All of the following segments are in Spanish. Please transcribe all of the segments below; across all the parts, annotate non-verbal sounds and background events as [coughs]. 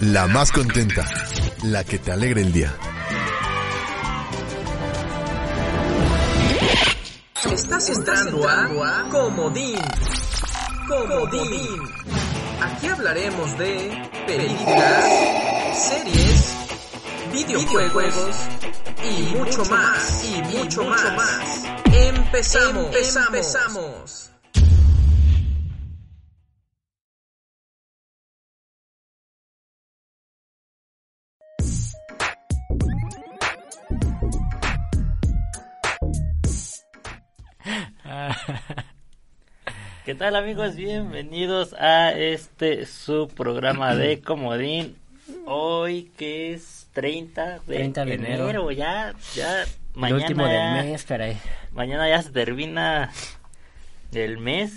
La más contenta. La que te alegra el día. Estás entrando a Comodín. Comodín. Aquí hablaremos de películas, series, videojuegos y mucho más. Y mucho más. Empezamos. Empezamos. Tal amigos? Bienvenidos a este su programa de [clears throat] Comodín. Hoy que es 30 de, 30 de enero. ya, ya, El mañana último ya, del mes, caray. mañana ya se termina el mes.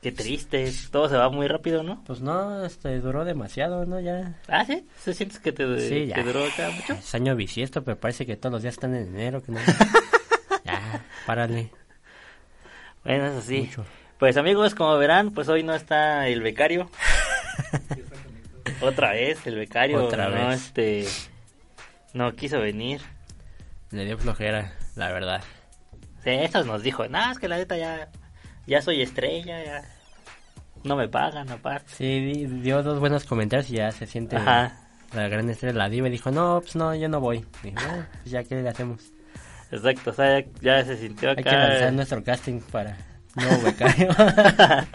Qué triste, todo se va muy rápido, ¿no? Pues no, este, duró demasiado, ¿no? Ya. Ah, sí, ¿se sientes que te, Sí, duró acá mucho? Es año bisiesto, pero parece que todos los días están en enero. Que no... [laughs] ya, párale. Bueno, eso sí. Mucho. Pues amigos, como verán, pues hoy no está el becario. [laughs] Otra vez, el becario. Otra no, vez. este, no quiso venir. Le dio flojera, la verdad. Sí, eso nos dijo, no, es que la neta ya, ya soy estrella, ya no me pagan aparte. Sí, di- dio dos buenos comentarios y ya se siente Ajá. la gran estrella, la diva. Y dijo, no, pues no, yo no voy. Dije, "Ah, pues ya, ¿qué le hacemos? Exacto, o sea, ya, ya se sintió Hay que acá lanzar nuestro casting para nuevo becario. [laughs]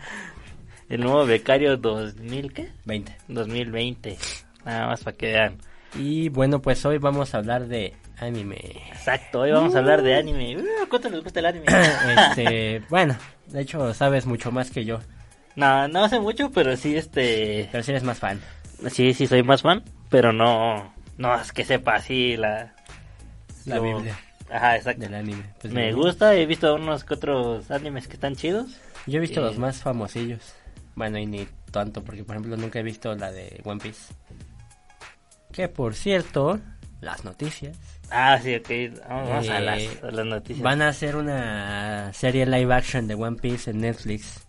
el nuevo becario 2000, ¿qué? 20. 2020, nada más para que vean. Y bueno, pues hoy vamos a hablar de anime. Exacto, hoy vamos a hablar de anime. Uh, ¿Cuánto les gusta el anime? [coughs] este, [laughs] bueno, de hecho sabes mucho más que yo, no, no sé mucho, pero sí, este, pero si eres más fan. sí, sí soy más fan, pero no, no es que sepa así la... La Biblia Ajá, exacto. del anime. Pues Me bien. gusta, he visto unos que otros animes que están chidos. Yo he visto Eh, los más famosillos. Bueno, y ni tanto, porque por ejemplo nunca he visto la de One Piece. Que por cierto, las noticias. Ah, sí, ok. Vamos a, Eh, las, a las noticias. Van a hacer una serie live action de One Piece en Netflix.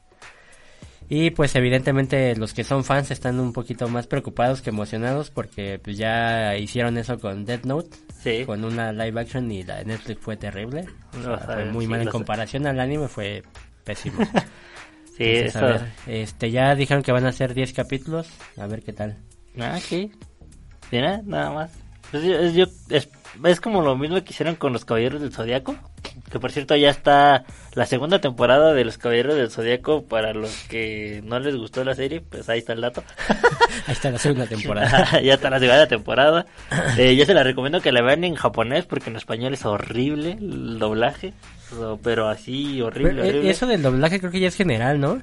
Y pues evidentemente los que son fans están un poquito más preocupados que emocionados porque pues ya hicieron eso con Death Note, Sí. con una live action y la Netflix fue terrible. O sea, fue muy sí, mal en sé. comparación al anime, fue pésimo. [laughs] Sí, Entonces, eso. a ver, este, ya dijeron que van a ser 10 capítulos, a ver qué tal. Ah, sí. Mira, nada más. Pues yo- es, yo- es, es como lo mismo que hicieron con los Caballeros del Zodiaco. Que por cierto ya está la segunda temporada de los Caballeros del Zodiaco. Para los que no les gustó la serie, pues ahí está el dato. [laughs] Ahí está la segunda temporada. [laughs] ya está la segunda temporada. Eh, yo se la recomiendo que la vean en japonés porque en español es horrible el doblaje. Pero así horrible, Pero, eh, horrible. eso del doblaje creo que ya es general, ¿no?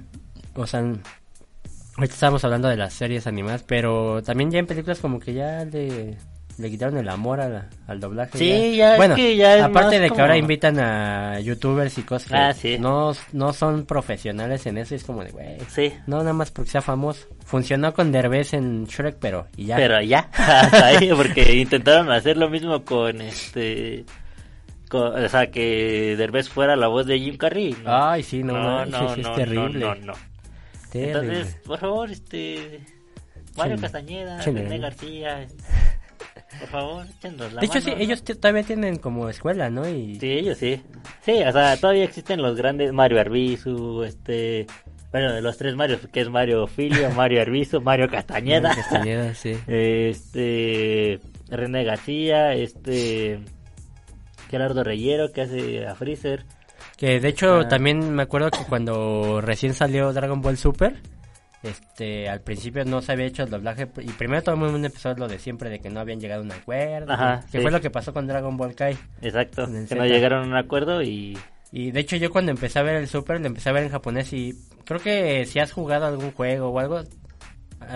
O sea, ahorita estábamos hablando de las series animadas, pero también ya en películas como que ya le, le quitaron el amor a la- al doblaje. Sí, ya es bueno, que ya es aparte de que ahora invitan a youtubers y cosas que Ah, sí. no, no son profesionales en eso, es como de, güey, Sí. no nada más porque sea famoso. Funcionó con Derbez en Shrek, pero y ya. Pero ya, [laughs] hasta ahí, porque intentaron hacer lo mismo con este. con- o sea, que Derbez fuera la voz de Jim Carrey. ¿no? Ay, sí, no, manches, es terrible. No, no, no. Terrible. Entonces, por favor, este. Mario Castañeda, René. García. Por favor, échenos la de hecho, sí, ellos todavía tienen como escuela, ¿no? Y Sí, ellos sí. Sí, o sea, todavía existen los grandes Mario Arbizu, este. Bueno, de los tres Marios, que es Mario Filio, [laughs] Mario Arbizu, Mario Castañeda. Castañeda, sí. [laughs] este René García, este Gerardo Reyero que hace a Freezer. Que de hecho Ah. también me acuerdo que cuando recién salió Dragon Ball Super, este, al principio no se había hecho el doblaje y primero todo el mundo empezó lo de siempre de que no habían llegado a un acuerdo, Ajá, que sí. fue lo que pasó con Dragon Ball Kai. Exacto, que no llegaron a un acuerdo y Y de hecho yo cuando empecé a ver el Super lo empecé a ver en japonés y creo que si has jugado algún juego o algo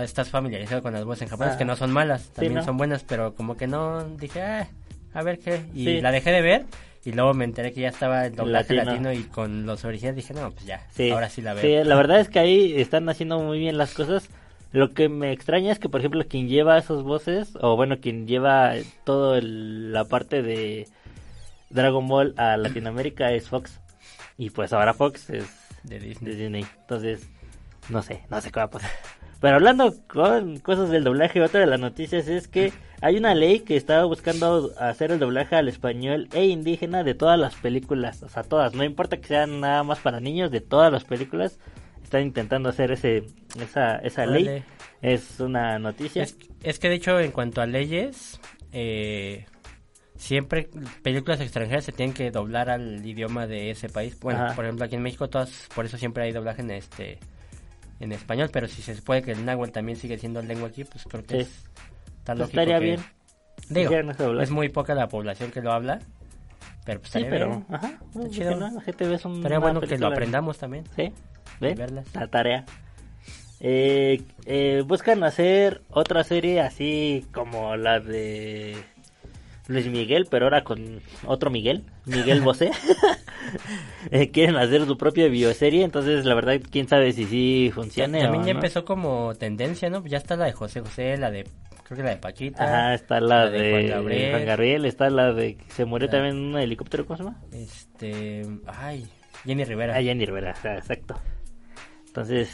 estás familiarizado con las voces en japonés Ah. que no son malas, también ¿no? son buenas, pero como que no dije, ah, a ver qué y Sí. la dejé de ver y luego me enteré que ya estaba el doblaje Latino. latino, y con los originales dije, no, pues ya, sí, ahora sí la veo. Sí, la verdad es que ahí están haciendo muy bien las cosas. Lo que me extraña es que, por ejemplo, quien lleva esas voces, o bueno, quien lleva toda la parte de Dragon Ball a Latinoamérica es Fox. Y pues ahora Fox es de de Disney. Disney. Entonces, no sé, no sé qué va a pasar. Pero hablando con cosas del doblaje, otra de las noticias es que hay una ley que está buscando hacer el doblaje al español e indígena de todas las películas, o sea, todas, no importa que sean nada más para niños, de todas las películas están intentando hacer ese esa esa ley. Es una noticia. Es, es que de hecho, en cuanto a leyes, eh, siempre películas extranjeras se tienen que doblar al idioma de ese país. Bueno, Ajá. por ejemplo, aquí en México, todas, por eso siempre hay doblaje en este en español, pero si se puede que el náhuatl también sigue siendo lengua aquí, pues creo que Sí. es tan Pues lógico estaría que- bien. Digo, es muy poca la población que lo habla, pero pues Sí, estaría pero bien. ajá, ¿por chido. qué no? La gente ve un Estaría bueno que lo aprendamos también. Sí, verlas. La tarea. Eh, eh, buscan hacer otra serie así como la de Luis Miguel, pero ahora con otro Miguel, Miguel Bosé. [laughs] Eh, quieren hacer su propia bioserie, entonces la verdad, quién sabe si sí funcione También o ya no. empezó como tendencia, ¿no? Ya está la de José José, la de, creo que la de Paquita. Ajá, está la, la de de, Juan Gabriel. Juan Gabriel, está la de se murió La- también en un helicóptero, ¿cómo se llama? Este, ay, Jenny Rivera. Ah, Jenny Rivera, ajá, exacto. Entonces,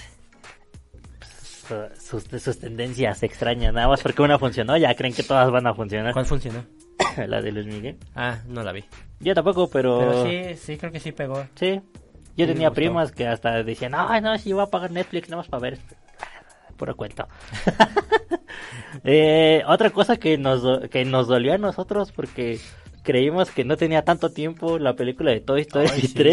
pues, sus, sus tendencias extrañas, nada más porque una funcionó, ya creen que todas van a funcionar. ¿Cuál funcionó? [laughs] la de Luis Miguel. Ah, no la vi. Yo tampoco, pero... Pero sí, sí, creo que sí pegó. Sí. Yo Sí, tenía primas que hasta decían, ay, no, si voy a pagar Netflix nada más para ver esto". [laughs] Puro cuento. [laughs] eh, otra cosa que nos, que nos dolió a nosotros porque creímos que no tenía tanto tiempo la película de Toy Story Ay, sí.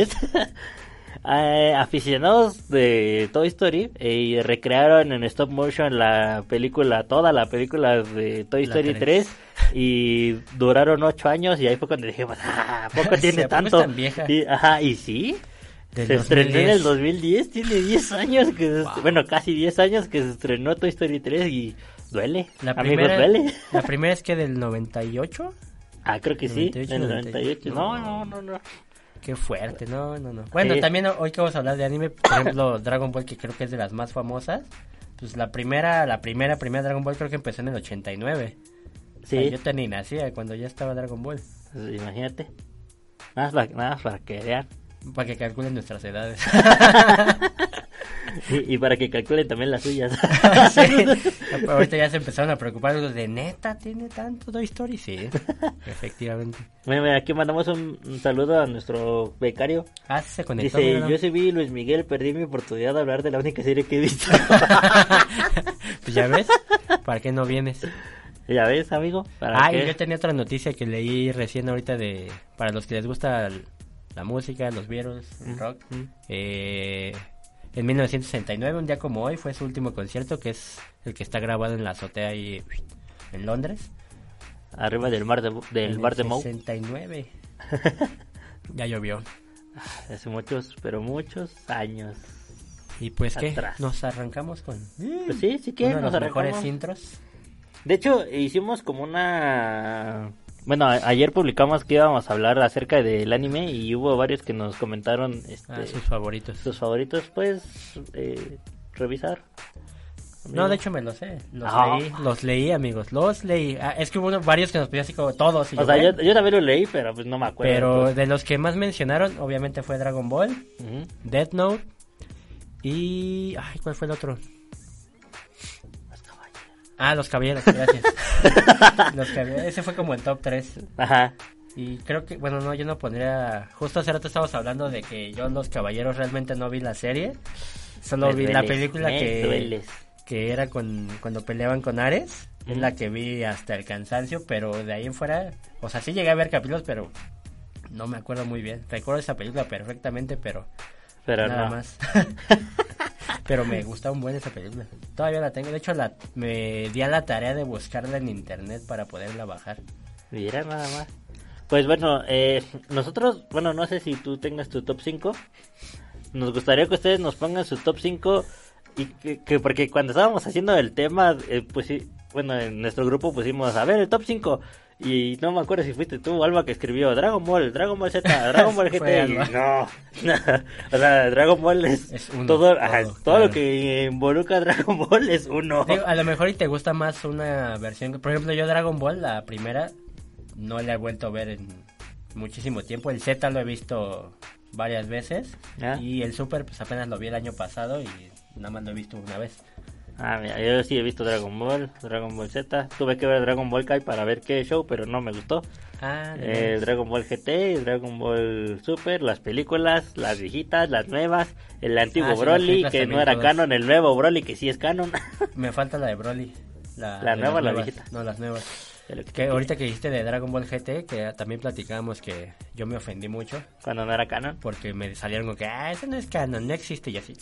3. Eh, aficionados de Toy Story eh, recrearon en stop motion la película, toda la película de Toy Story tres. 3 y duraron ocho años y ahí fue cuando dijimos, ah, ¿a poco [laughs] Sí, tiene ¿a poco es tanto? tan vieja? Y, ajá, y sí, Del se estrenó en el 2010. 2010, tiene 10 años, que Wow. bueno, casi 10 años que se estrenó Toy Story 3 y duele, La amigos, primera, duele. [laughs] la primera es que del 98. Ah, creo que sí, 98, en el 98. 98. No, no, no, no. Qué fuerte, no, no, no. Bueno, Sí. también hoy que vamos a hablar de anime, por ejemplo, [coughs] Dragon Ball, que creo que es de las más famosas. Pues la primera, la primera, primera Dragon Ball creo que empezó en el 89. O sea, Sí, yo te ni nacía cuando ya estaba Dragon Ball. pues, imagínate. Nada más, para, nada más para que vean. Para que calculen nuestras edades. [laughs] Y, y para que calculen también las suyas. [laughs] Sí. [laughs] Ahorita ya se empezaron a preocupar de neta, ¿tiene tanto Toy Story? Sí, efectivamente. Bueno, mira, aquí mandamos un, un saludo a nuestro becario. Ah, se conectó. Dice, yo sí vi Luis Miguel, perdí mi oportunidad de hablar de la única serie que he visto. [laughs] Pues ya ves, ¿para qué no vienes? ya ves, amigo. ¿Para Ah, y yo tenía otra noticia que leí recién ahorita de... Para los que les gusta la música, los Beatles, el rock. Mm. Eh, en 1969, un día como hoy, fue su último concierto, que es el que está grabado en la azotea ahí en Londres. Arriba del, mar de, del En bar de Moe. 69. [laughs] ya llovió. Hace muchos, pero muchos años. Y pues, ¿qué? Atrás. Nos arrancamos con... Pues sí, sí que uno de nos los mejores intros. De hecho, hicimos como una... Bueno, ayer publicamos que íbamos a hablar acerca del anime y hubo varios que nos comentaron este, Ah, sus favoritos. sus favoritos, pues, eh, revisar. No, de hecho me lo sé. Los Ah. leí, los leí, amigos. Los leí. Ah, es que hubo varios que nos pedían así como todos. y O sea, "Bueno". yo, yo también lo leí, pero pues no me acuerdo. Pero de los que más mencionaron, obviamente fue Dragon Ball. Death Note y... Ay, ¿cuál fue el otro? Ah, Los Caballeros, gracias. [laughs] los Caballeros, ese fue como el top 3. Ajá. Y creo que, bueno, no, yo no pondría... Justo hace rato estábamos hablando de que yo Los Caballeros realmente no vi la serie. Solo Me vi la película que, dueles. que era con cuando peleaban con Ares. Es la que vi hasta el cansancio, pero de ahí en fuera... O sea, sí llegué a ver capítulos, pero no me acuerdo muy bien. Recuerdo esa película perfectamente, pero Pero nada no. más. [laughs] pero me gusta un buen esa película. Todavía la tengo. De hecho, la, me di a la tarea de buscarla en internet para poderla bajar. Mira nada más. Pues bueno, eh, nosotros, bueno, no sé si tú tengas tu top 5. Nos gustaría que ustedes nos pongan su top 5. Y que, que- porque cuando estábamos haciendo el tema, eh, pues sí, bueno, en nuestro grupo pusimos, a ver, el top 5. Y no me acuerdo si fuiste tú o Alba que escribió Dragon Ball, Dragon Ball Z, Dragon Ball [laughs] GT. no, [laughs] o sea, Dragon Ball es, Es uno, todo, todo, ajá, todo claro. lo que involucra Dragon Ball es uno. Digo, a lo mejor y te gusta más una versión. Por ejemplo, yo Dragon Ball, la primera, no la he vuelto a ver en muchísimo tiempo. El Z lo he visto varias veces. Ah. Y el Super, pues apenas lo vi el año pasado y nada más lo he visto una vez. Ah, mira, yo sí he visto Dragon Ball, Dragon Ball Z. Tuve que ver Dragon Ball Kai para ver qué show, pero no me gustó. Ah, Eh. Dragon Ball GT, Dragon Ball Super, las películas, las viejitas, las nuevas, el antiguo Ah, Broly, que no era todas. canon, el nuevo Broly, que sí es canon. [laughs] Me falta la de Broly. La, ¿La de nueva la nuevas. viejita? No, las nuevas. Que ahorita que dijiste de Dragon Ball GT, que también platicábamos que yo me ofendí mucho Cuando no era canon. porque me salieron con que, ah, eso no es canon, no existe. Y así,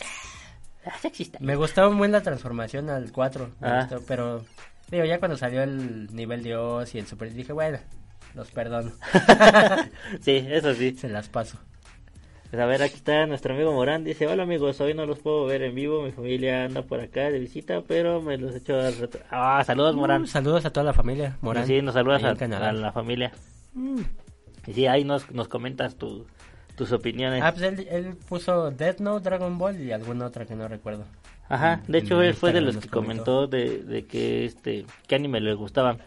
[laughs] Me gustaba muy la transformación al 4, me Ah. gustó, pero digo, ya cuando salió el nivel Dios y el Super, dije, bueno, los perdono, [laughs] sí, eso sí. se las paso. Pues a ver, aquí está nuestro amigo Morán. Dice, hola amigos, hoy no los puedo ver en vivo. Mi familia anda por acá de visita, pero me los echo al rato. Ah, saludos Morán. Uh, saludos a toda la familia, Morán. Sí, nos saludas a, la familia. Y sí, ahí nos, nos comentas tu, tus opiniones. Ah, pues él, él puso Death Note, Dragon Ball y alguna otra que no recuerdo. Ajá, de hecho él fue de los que comentó. comentó de, de que este qué anime le gustaban.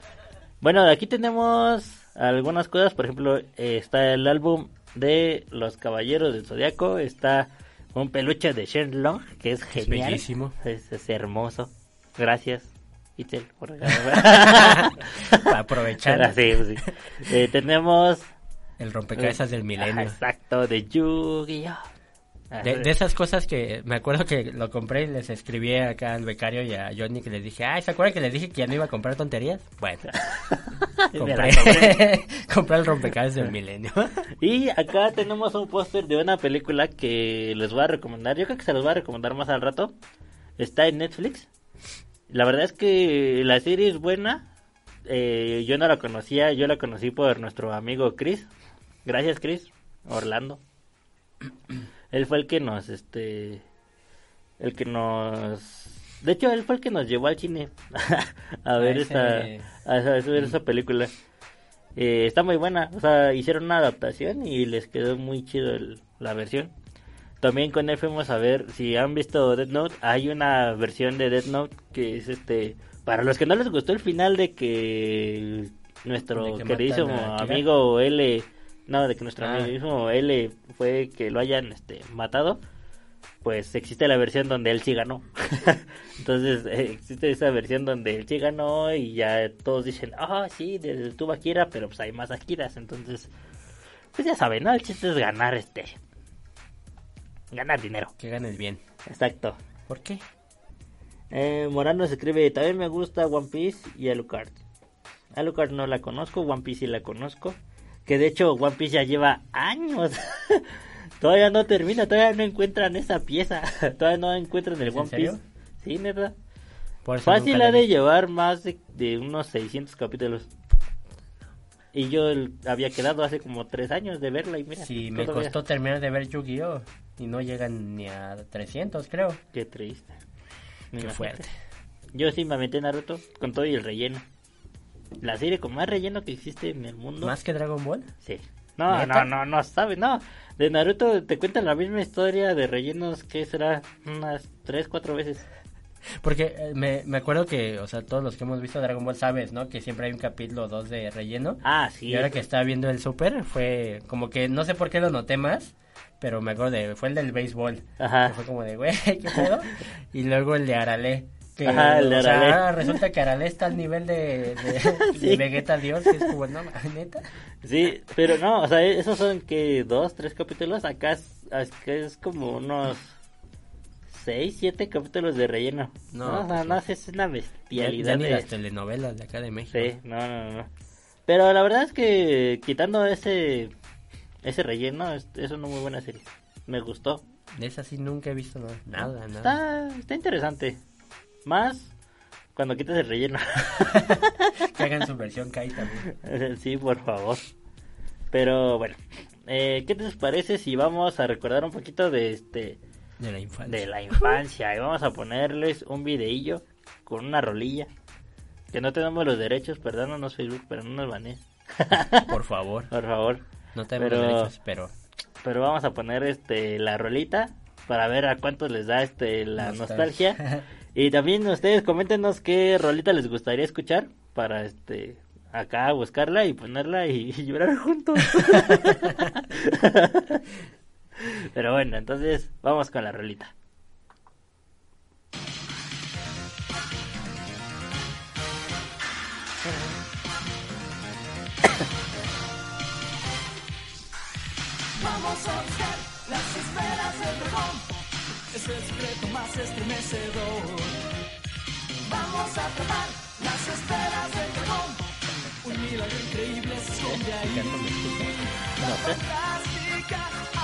Bueno, aquí tenemos algunas cosas, por ejemplo, eh, está el álbum de Los Caballeros del Zodiaco, está un peluche de Shenlong, que es genial. bellísimo. Es, es hermoso. Gracias, Itzel, por. Para [laughs] [laughs] aprovechar Sí, sí. Eh, tenemos el rompecabezas del Ajá, milenio. exacto, de Yu-Gi-Oh! De, de esas cosas que me acuerdo que lo compré y les escribí acá al becario y a Johnny que les dije, ay, ¿se acuerdan que les dije que ya no iba a comprar tonterías? Bueno, [laughs] compré. [laughs] compré el rompecabezas del milenio. [laughs] Y acá tenemos un póster de una película que les voy a recomendar. Yo creo que se los voy a recomendar más al rato. Está en Netflix. La verdad es que la serie es buena. Eh, yo no la conocía, yo la conocí por nuestro amigo Chris. Gracias Chris, Orlando. Él fue el que nos, este, el que nos, de hecho él fue el que nos llevó al cine [laughs] a ver esta, a, a ver esa película. Eh, está muy buena, o sea, hicieron una adaptación y les quedó muy chido el- la versión. También con él fuimos a ver, si han visto Death Note, hay una versión de Death Note que es este, para los que no les gustó el final de que nuestro De que queridísimo amigo L, no, de que nuestro Ah. amigo L fue que lo hayan este, matado, pues existe la versión donde él sí ganó. [laughs] Entonces eh, existe esa versión donde él sí ganó y ya todos dicen, ah, sí, detuvo a Kira, pero pues hay más Akiras. Entonces, pues ya saben, ¿no? El chiste es ganar este. Ganar dinero. Que ganes bien. Exacto. ¿Por qué? Eh, Morano se escribe, también me gusta One Piece y Alucard. Alucard no la conozco, One Piece sí la conozco. Que de hecho One Piece ya lleva años. [laughs] todavía no termina, todavía no encuentran esa pieza. [laughs] todavía no encuentran el ¿En One? Piece. Sí, neta. Por Fácil ha de llevar más de, de unos 600 capítulos. Y yo el- había quedado hace como 3 años de verla y mira. Sí, me costó terminar de ver Yu-Gi-Oh! Y no llegan ni a 300, creo. Qué triste. Qué fuerte. Yo sí me metí en Naruto con todo y el relleno. La serie con más relleno que existe en el mundo. ¿Más que Dragon Ball? Sí. No, ¿Neta? no, no, no, sabes, no. De Naruto te cuentan la misma historia de rellenos que será unas 3, 4 veces. Porque eh, me, me acuerdo que, o sea, todos los que hemos visto Dragon Ball sabes, ¿no? Que siempre hay un capítulo o dos de relleno. Ah, sí. Y ahora que estaba viendo el Super, fue como que no sé por qué lo noté más, pero me acuerdo de, fue el del béisbol. Ajá. Que fue como de, güey, [laughs] ¿qué pedo? [laughs] y luego el de Arale. Que, Ajá, el de o sea, [laughs] resulta que Arale está al nivel de, de, [laughs] Sí. de Vegeta Dios, que es como, no, neta. Sí, pero no, o sea, esos son que dos, tres capítulos. Acá es, acá es como unos seis, siete capítulos de relleno. No, No, o sea, pues no, no. es una Ya, bestialidad. ya ni de- las telenovelas de acá de México. Sí, no, no, no. Pero la verdad es que quitando ese ese relleno, es, es una muy buena serie. Me gustó. De esa sí nunca he visto nada, nada, nada. Está, está interesante. Más cuando quitas el relleno. [laughs] Que hagan su versión Kai también. [laughs] sí, por favor. Pero bueno, eh, ¿qué te parece si vamos a recordar un poquito de este De la infancia. de la infancia y vamos a ponerles un videillo con una rolilla? Que no tenemos los derechos, perdónanos Facebook, pero no nos banees. [laughs] Por favor. Por favor. No tenemos Pero- derechos, pero Pero vamos a poner este la rolita para ver a cuántos les da este la Nostalgia. nostalgia. Y también ustedes coméntenos qué rolita les gustaría escuchar para este acá buscarla y ponerla y, [laughs] llorar juntos. [laughs] Pero bueno, entonces vamos con la rolita. Vamos a es el secreto más estremecedor. Vamos a atrapar las esferas del dragón. Un milagro increíble se esconde ahí. La fantástica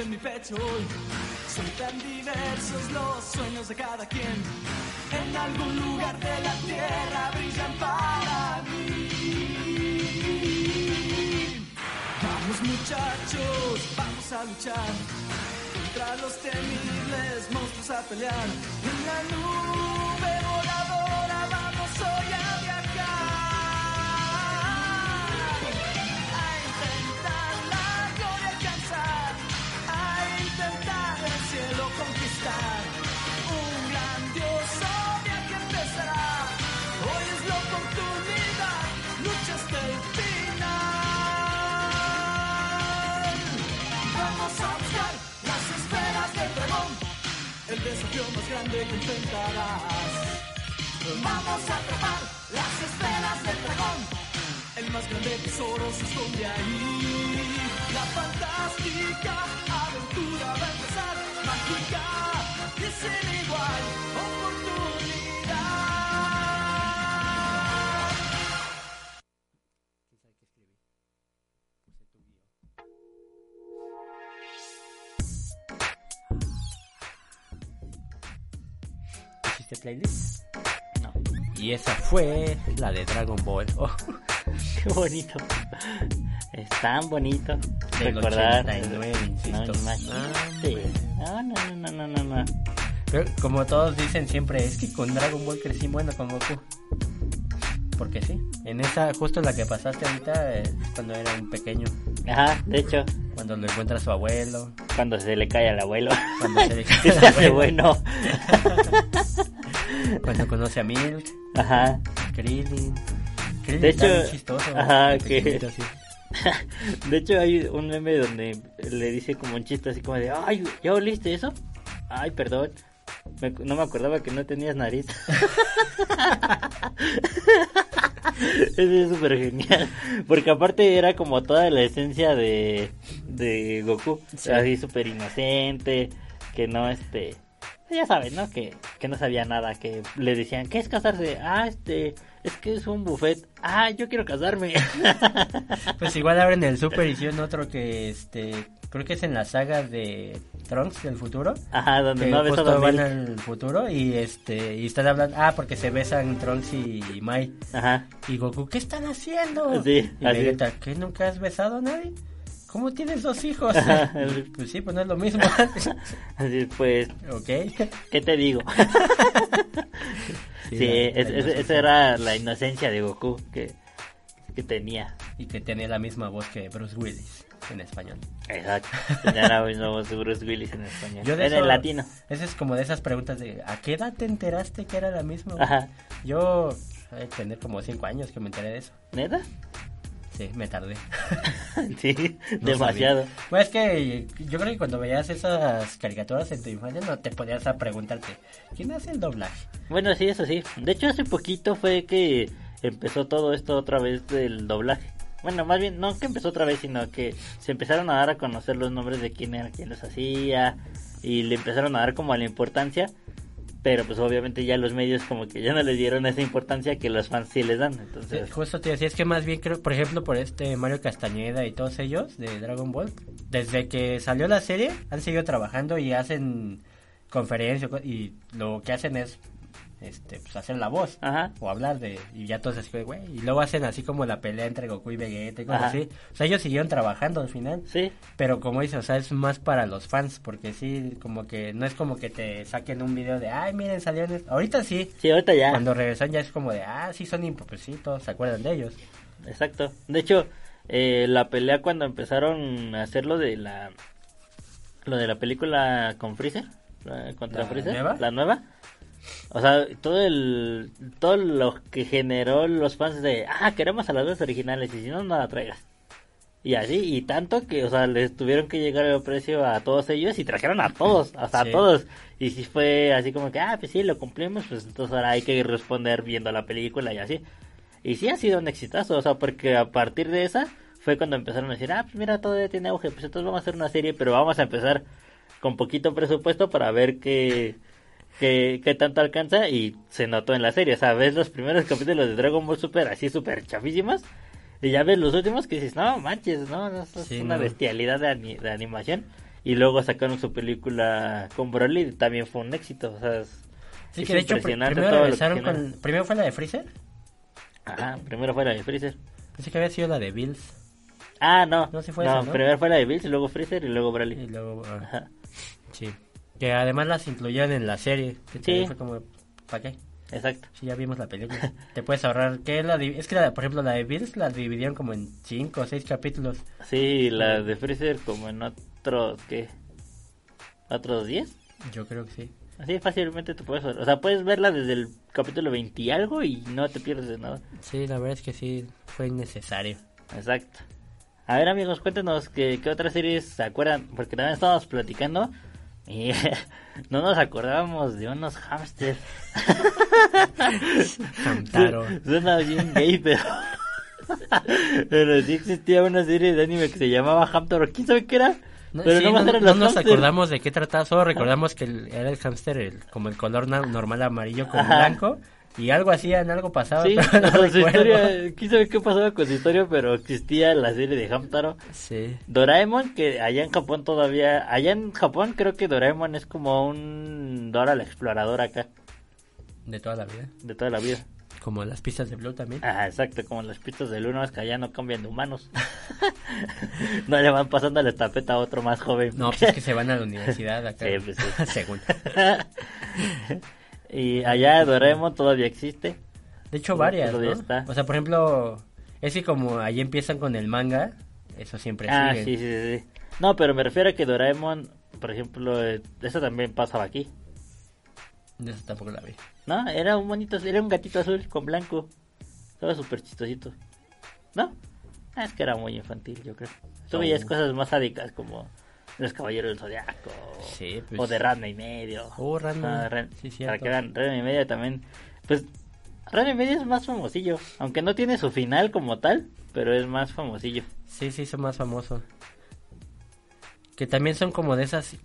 en mi pecho hoy. Son tan diversos los sueños de cada quien. En algún lugar de la tierra brillan para mí. Vamos muchachos, vamos a luchar contra los temibles monstruos a pelear. En la nube desafío más grande que enfrentarás. Vamos a atrapar las esferas del dragón, el más grande tesoro se esconde ahí. La fantástica aventura va a empezar, mágica y No. Y esa fue la de Dragon Ball. [laughs] Oh, Qué bonito. Es tan bonito Del recordar. 89, insisto. No, imagínate. No, no, no, no, no, no. Pero como todos dicen siempre, es que con Dragon Ball crecí bueno con Goku. Porque sí, en esa, justo la que pasaste ahorita, eh, es cuando era un pequeño, Ajá, de hecho, cuando lo encuentra su abuelo, cuando se le cae al abuelo. Cuando se le [laughs] cae al abuelo. bueno. [laughs] cuando conoce a Milk, Ajá. Krillin. Krillin De hecho, bien chistoso. ajá, que-. [laughs] De hecho, hay un meme donde le dice como un chiste así como de, ay, ¿ya oliste eso? Ay, perdón. Me- no me acordaba que no tenías nariz. [laughs] Ese es súper genial. Porque aparte era como toda la esencia de, de Goku. Sí. Así súper inocente. Que no, este... Ya sabes, ¿no? Que, que no sabía nada. Que le decían, ¿qué es casarse? Ah, este... Es que es un buffet. Ah, yo quiero casarme. [laughs] Pues igual ahora en el Super hicieron otro que, este, creo que es en la saga de Trunks del futuro. Ajá, donde que no justo a van al futuro y este y están hablando ah porque se besan Trunks y Mai Ajá. y Goku ¿qué están haciendo? Sí, y así. Vegeta ¿qué nunca has besado a nadie? ¿Cómo tienes dos hijos? [laughs] [laughs] Pues sí, pues no es lo mismo. [laughs] Así pues, ok. ¿qué te digo? sí, la- es- la es- inocencia. esa era la inocencia de Goku que, que tenía. Y que tenía la misma voz que Bruce Willis en español. Exacto. Tenía la misma voz de Bruce Willis en español. Yo de en eso- el latino. Esa es como de esas preguntas de ¿a qué edad te enteraste que era la misma? voz? Ajá. Yo de tener como cinco años que me enteré de eso. ¿Neta? Sí, me tardé. [laughs] sí, [laughs] No demasiado. sabía. Pues es que yo creo que cuando veías esas caricaturas en tu infancia no te podías a preguntarte ¿quién hace el doblaje? Bueno, sí, eso sí. De hecho, hace poquito fue que empezó todo esto otra vez del doblaje. Bueno, más bien, no que empezó otra vez, sino que se empezaron a dar a conocer los nombres de quién era quien los hacía y le empezaron a dar como la importancia. Pero pues obviamente ya los medios como que ya no les dieron esa importancia que los fans sí les dan. Entonces, justo te decía, es que más bien creo, por ejemplo, por este Mario Castañeda y todos ellos de Dragon Ball, desde que salió la serie han seguido trabajando y hacen conferencias y lo que hacen es este pues hacer la voz Ajá. o hablar de y ya todos así güey y luego hacen así como la pelea entre Goku y Vegeta y cosas Ajá. así o sea ellos siguieron trabajando al final Sí, pero como dice, o sea, es más para los fans, porque sí, como que no es como que te saquen un video de, ay, miren, salieron esto. Ahorita sí, sí, ahorita ya. cuando regresan ya es como de, ah, sí son imp- pues se acuerdan de ellos. Exacto. De hecho, eh, la pelea cuando empezaron a hacer lo de la lo de la película con Freezer, contra ¿La Freezer, nueva? la nueva. O sea, todo el todo lo que generó los fans de, ah, queremos a las dos originales y si no no la traigas. Y así, y tanto que, o sea, les tuvieron que llegar el precio a todos ellos y trajeron a todos, hasta Sí. a todos. Y si fue así como que, ah, pues sí, lo cumplimos, pues entonces ahora hay que responder viendo la película y así. Y sí ha sido un exitazo, o sea, porque a partir de esa fue cuando empezaron a decir, ah, pues mira, todavía tiene auge, pues entonces vamos a hacer una serie, pero vamos a empezar con poquito presupuesto para ver qué, qué, qué tanto alcanza y se notó en la serie. O sea, ves los primeros capítulos de Dragon Ball Super así súper chafísimas y ya ves los últimos que dices, no manches, no, esto es Sí, una no. bestialidad de, ani- de animación. Y luego sacaron su película con Broly y también fue un éxito. O sea, es, Sí, es que de hecho pr- impresionante primero que con... Fue la de Freezer. Ajá, primero fue la de Freezer. Pensé que había sido la de Bills. Ah, no. No, sí fue no, esa, ¿no? primero fue la de Bills y luego Freezer y luego Y Broly. luego... ah, Ajá. sí. Que además las incluyeron en la serie. Que Sí. Fue como... ¿Para qué? Exacto. Si ya vimos la película. [laughs] Te puedes ahorrar... ¿Qué es, la es que, la, por ejemplo, la de Bills la dividieron como en cinco o seis capítulos. Sí, la de Freezer como en otros, ¿qué? ¿Otros 10? Yo creo que sí. Así fácilmente te puedes... O sea, puedes verla desde el capítulo 20 y algo y no te pierdes de nada. Sí, la verdad es que sí. Fue innecesario. Exacto. A ver amigos, cuéntanos qué, qué otras series se acuerdan, porque también estábamos platicando y [laughs] no nos acordábamos de unos hamsters. Hamtaro. [laughs] Suena bien gay, pero... [laughs] pero sí existía una serie de anime que se llamaba Hamtaro. ¿Quién sabe qué era? No, pero sí, no, nos acordamos de qué trataba, solo recordamos que el- era el hámster el- como el color normal amarillo con Ajá. blanco y algo hacían, algo pasaba, Sí, pero [laughs] no [laughs] su historia, quién sabe qué pasaba con su historia, pero existía la serie de Hamtaro. Sí, Doraemon, que allá en Japón todavía, allá en Japón creo que Doraemon es como un Dora la exploradora acá, de toda la vida. de toda la vida. Como las pistas de Blue también. Ajá, exacto, como las pistas del uno es que allá no cambian de humanos. [laughs] no le van pasando la estafeta a otro más joven. No, pues es que se van a la universidad acá. Sí, pues sí. Según. Y allá Doraemon todavía existe. De hecho, varias, Todavía ¿no? está. O sea, por ejemplo, es que como ahí empiezan con el manga, eso siempre Ah, sigue. sí, sí, sí. No, pero me refiero a que Doraemon, por ejemplo, eh, eso también pasaba aquí. De eso tampoco la vi. No, era un bonito, era un gatito azul con blanco. Estaba súper chistosito. ¿No? Ah, es que era muy infantil, yo creo. Tú Oh. veías cosas más sádicas como Los Caballeros del Zodiaco. Sí, pues. O de Ranma y medio. Oh, Ranma. Ah, Ran- Sí, para cierto. que vean, Ranma y medio también. Pues Ranma y medio es más famosillo. Aunque no tiene su final como tal, pero es más famosillo. Sí, sí, son más famosos. Que también son como de esas.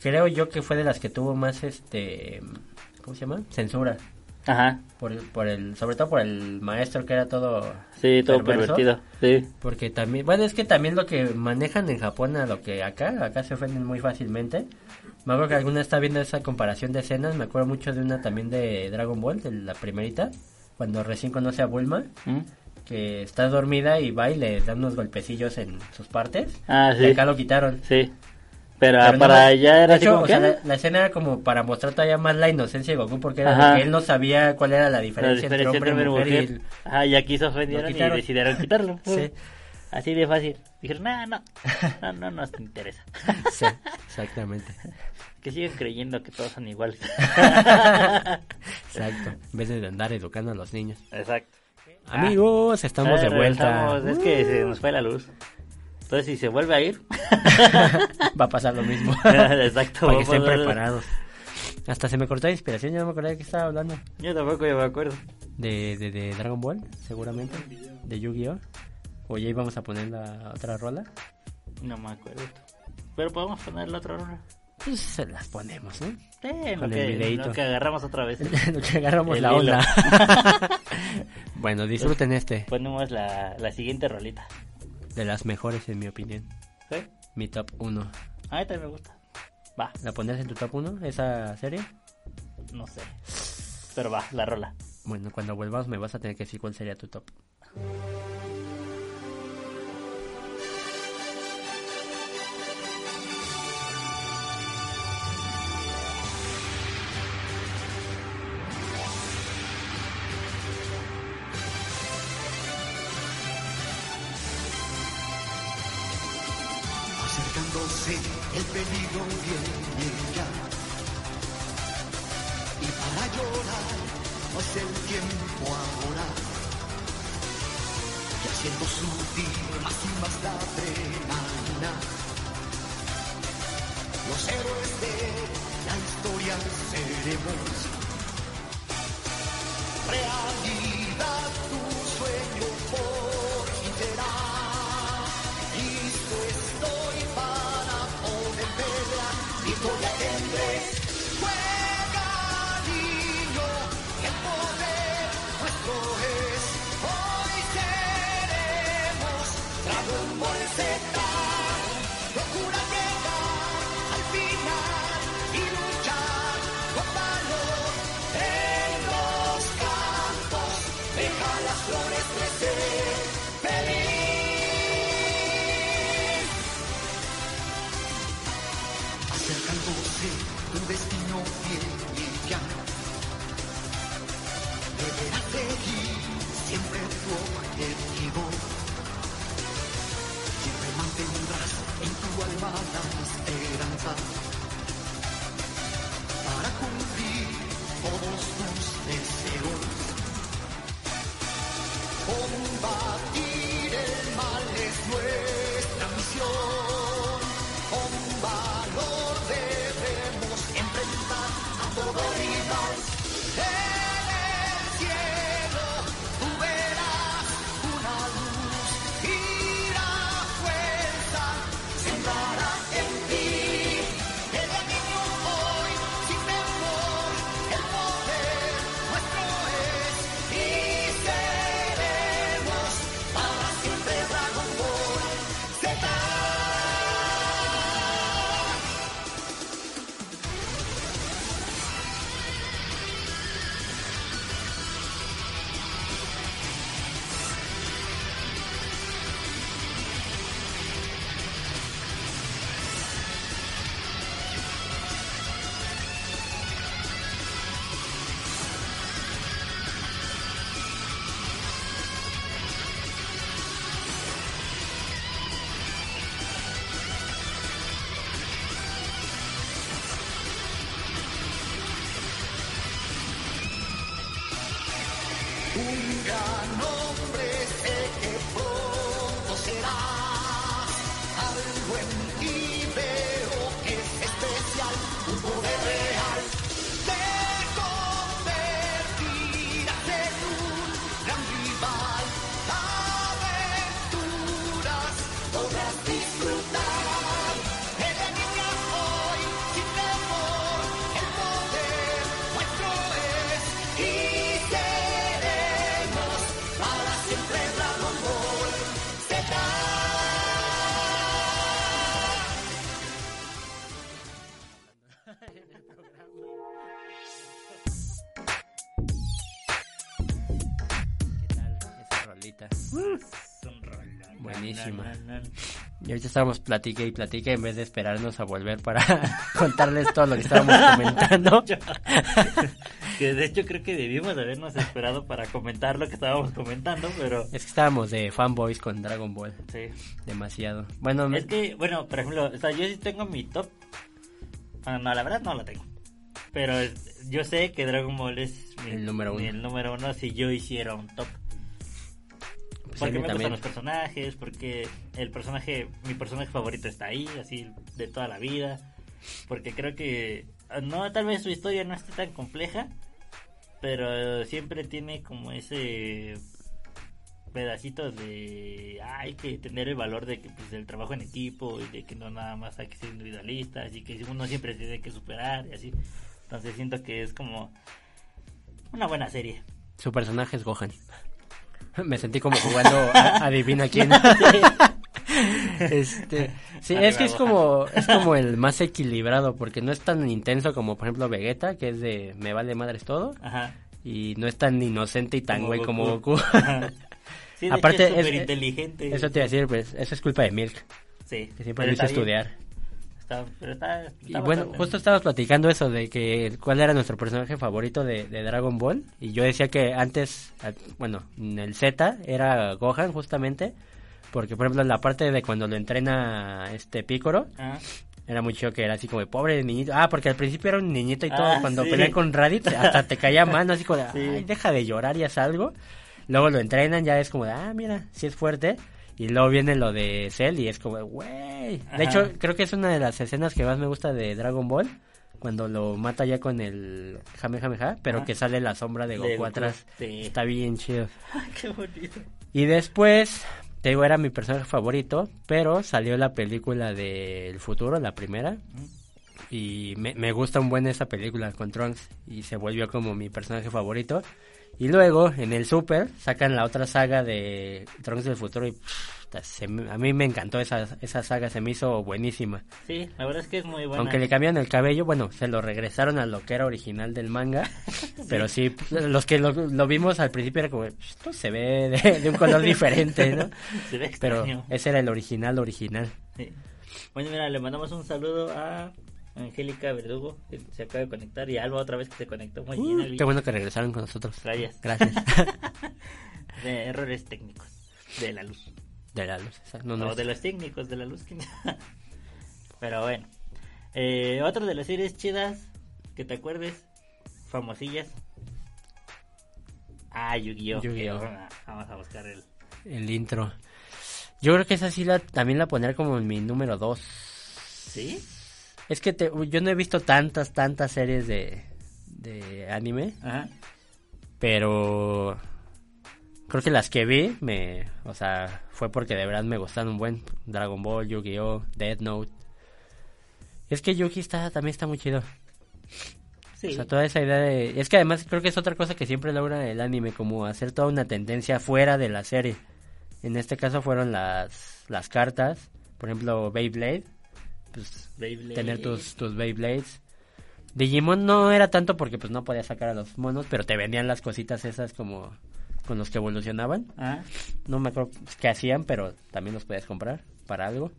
Creo yo que fue de las que tuvo más este. ¿Cómo se llama? Censura. Ajá. Por, por el, sobre todo por el maestro que era todo. Sí, todo perverso. pervertido. Sí. Porque también, bueno, es que también lo que manejan en Japón a lo que acá, acá se ofenden muy fácilmente. Me acuerdo que alguna estaba viendo esa comparación de escenas, me acuerdo mucho de una también de Dragon Ball, de la primerita, cuando recién conoce a Bulma, ¿Mm? que está dormida y va y le da unos golpecillos en sus partes. Ah, Y sí. acá lo quitaron. Sí. Pero, Pero para nada más- allá de era así hecho, como o sea, ah, la, la escena era como para mostrar todavía más la inocencia de Goku, porque era él no sabía cuál era la la diferencia, diferencia entre hombre y mujer. y el- Ajá, y aquí se ofendieron y decidieron [laughs] quitarlo. Sí. Así de fácil. Dijeron, no, no, no, no nos interesa. [laughs] Sí, exactamente. [laughs] Que sigan creyendo que todos son iguales. Exacto. En vez de andar educando a los niños. Exacto. Amigos, estamos Ah, de vuelta. regresamos. Es que se nos fue la luz. Entonces, si se vuelve a ir, [laughs] Va a pasar lo mismo. [laughs] exacto. Para que estén preparados. Hasta se me cortó la inspiración, ya no me acordé de qué estaba hablando. Yo tampoco ya me acuerdo. De, de, de Dragon Ball, seguramente. De Yu-Gi-Oh! O ya íbamos a poner la otra rola. No me acuerdo. Pero podemos poner la otra hora. Pues se las ponemos, lo Con el que, videíto. lo que agarramos otra vez. [laughs] Lo que agarramos El la onda. bueno, disfruten este. Ponemos la, la siguiente rolita. De las mejores, en mi opinión. ¿Sí? Mi top 1. A mí también me gusta. Va, ¿La pones en tu top 1, esa serie? no sé. Pero va, la rola. Bueno, cuando vuelvas me vas a tener que decir cuál sería tu top. Hoy seremos Dragon Ball. Para cumplir todos tus deseos. Combatir el mal es nuestra misión. Algo en Y ahorita estábamos platique y platique en vez de esperarnos a volver para [laughs] contarles todo lo que estábamos comentando. [laughs] Que de hecho creo que debimos de habernos esperado para comentar lo que estábamos comentando, pero Es que estábamos de fanboys con Dragon Ball. sí. Demasiado. Bueno, Es que, bueno, por ejemplo, o sea, yo sí tengo mi top. Ah, no, la verdad no lo tengo. Pero yo sé que Dragon Ball es mi- El número uno. El número uno si yo hiciera un top. Pues Porque me también. gustan los personajes, porque el personaje, mi personaje favorito está ahí, así de toda la vida. Porque creo que, no, tal vez su historia no esté tan compleja, pero siempre tiene como ese pedacito de ah, hay que tener el valor de que pues, del trabajo en equipo y de que no nada más hay que ser individualista así que uno siempre tiene que superar y así entonces siento que es como una buena serie Su personaje es Gohan. Me sentí como jugando a- adivina quién. [laughs] este, sí, Arriba es que es como es como el más equilibrado porque no es tan intenso como por ejemplo Vegeta, que es de me vale madres todo ajá y no es tan inocente y tan Como güey como Goku. Sí, Aparte, es es- súper inteligente Eso te iba a decir, pues eso es culpa de Milk, sí que siempre lo hizo estudiar. Está- pero está, está Y bueno, justo estábamos platicando eso de que cuál era nuestro personaje favorito de, de Dragon Ball. Y yo decía que antes, bueno, en el Z era Gohan justamente. Porque, por ejemplo, en la parte de cuando lo entrena este Picoro, Ah, era muy chido que era así como de pobre niñito. Ah, porque al principio era un niñito y todo. Ah, cuando sí. peleé con Raditz, hasta te caía mal, ¿no? Así como de, [laughs] Sí. ay, deja de llorar y haz algo. Luego lo entrenan, ya es como de, ah, mira, sí es fuerte. Y luego viene lo de Cell y es como, güey. Ajá. De hecho, creo que es una de las escenas que más me gusta de Dragon Ball. Cuando lo mata ya con el Jamejameja, pero Ajá. que sale la sombra de De Goku Goku, atrás. sí. Está bien chido. [laughs] Qué bonito. Y después, te digo, era mi personaje favorito, pero salió la película del futuro, la primera. Y me, me gusta un buen esa película con Trunks y se volvió como mi personaje favorito. Y luego, en el Super, sacan la otra saga de Trunks del futuro y pff, se me- a mí me encantó esa, esa saga, se me hizo buenísima. Sí, la verdad es que es muy buena. Aunque le cambiaron el cabello, bueno, se lo regresaron a lo que era original del manga. [laughs] Pero sí, los que lo, lo vimos al principio era como, esto se ve de, de un color diferente, ¿no? [laughs] Se ve Pero extraño. ese era el original, original. Sí. Bueno, mira, le mandamos un saludo a Angélica Verdugo, que se acaba de conectar, y Alba otra vez que se conectó. Muy bien, Uh, Albi. qué bueno que regresaron con nosotros. Gracias. Gracias. [laughs] De errores técnicos de la luz. De la luz. esa- No, No, no, de los técnicos de la luz. [laughs] Pero bueno. Eh, otro de las series chidas que te acuerdes, famosillas. Ah, Yu-Gi-Oh! Vamos a buscar el. el intro. Yo creo que esa sí la, también la pondría como en mi número 2. ¿Sí? Es que te- yo no he visto tantas, tantas series de, de anime. Ajá. Pero creo que las que vi, me, o sea, fue porque de verdad me gustaron un buen Dragon Ball, Yu-Gi-Oh, Death Note. Es que Yugi está, también está muy chido. Sí. O sea, toda esa idea de... Es que además creo que es otra cosa que siempre logra el anime, como hacer toda una tendencia fuera de la serie. En este caso fueron las, las cartas, por ejemplo, Beyblade. Pues Beyblade. tener tus, tus Beyblades. Digimon no era tanto porque pues no podías sacar a los monos, pero te vendían las cositas esas como con los que evolucionaban. Ah, No me acuerdo qué hacían, pero también los podías comprar para algo.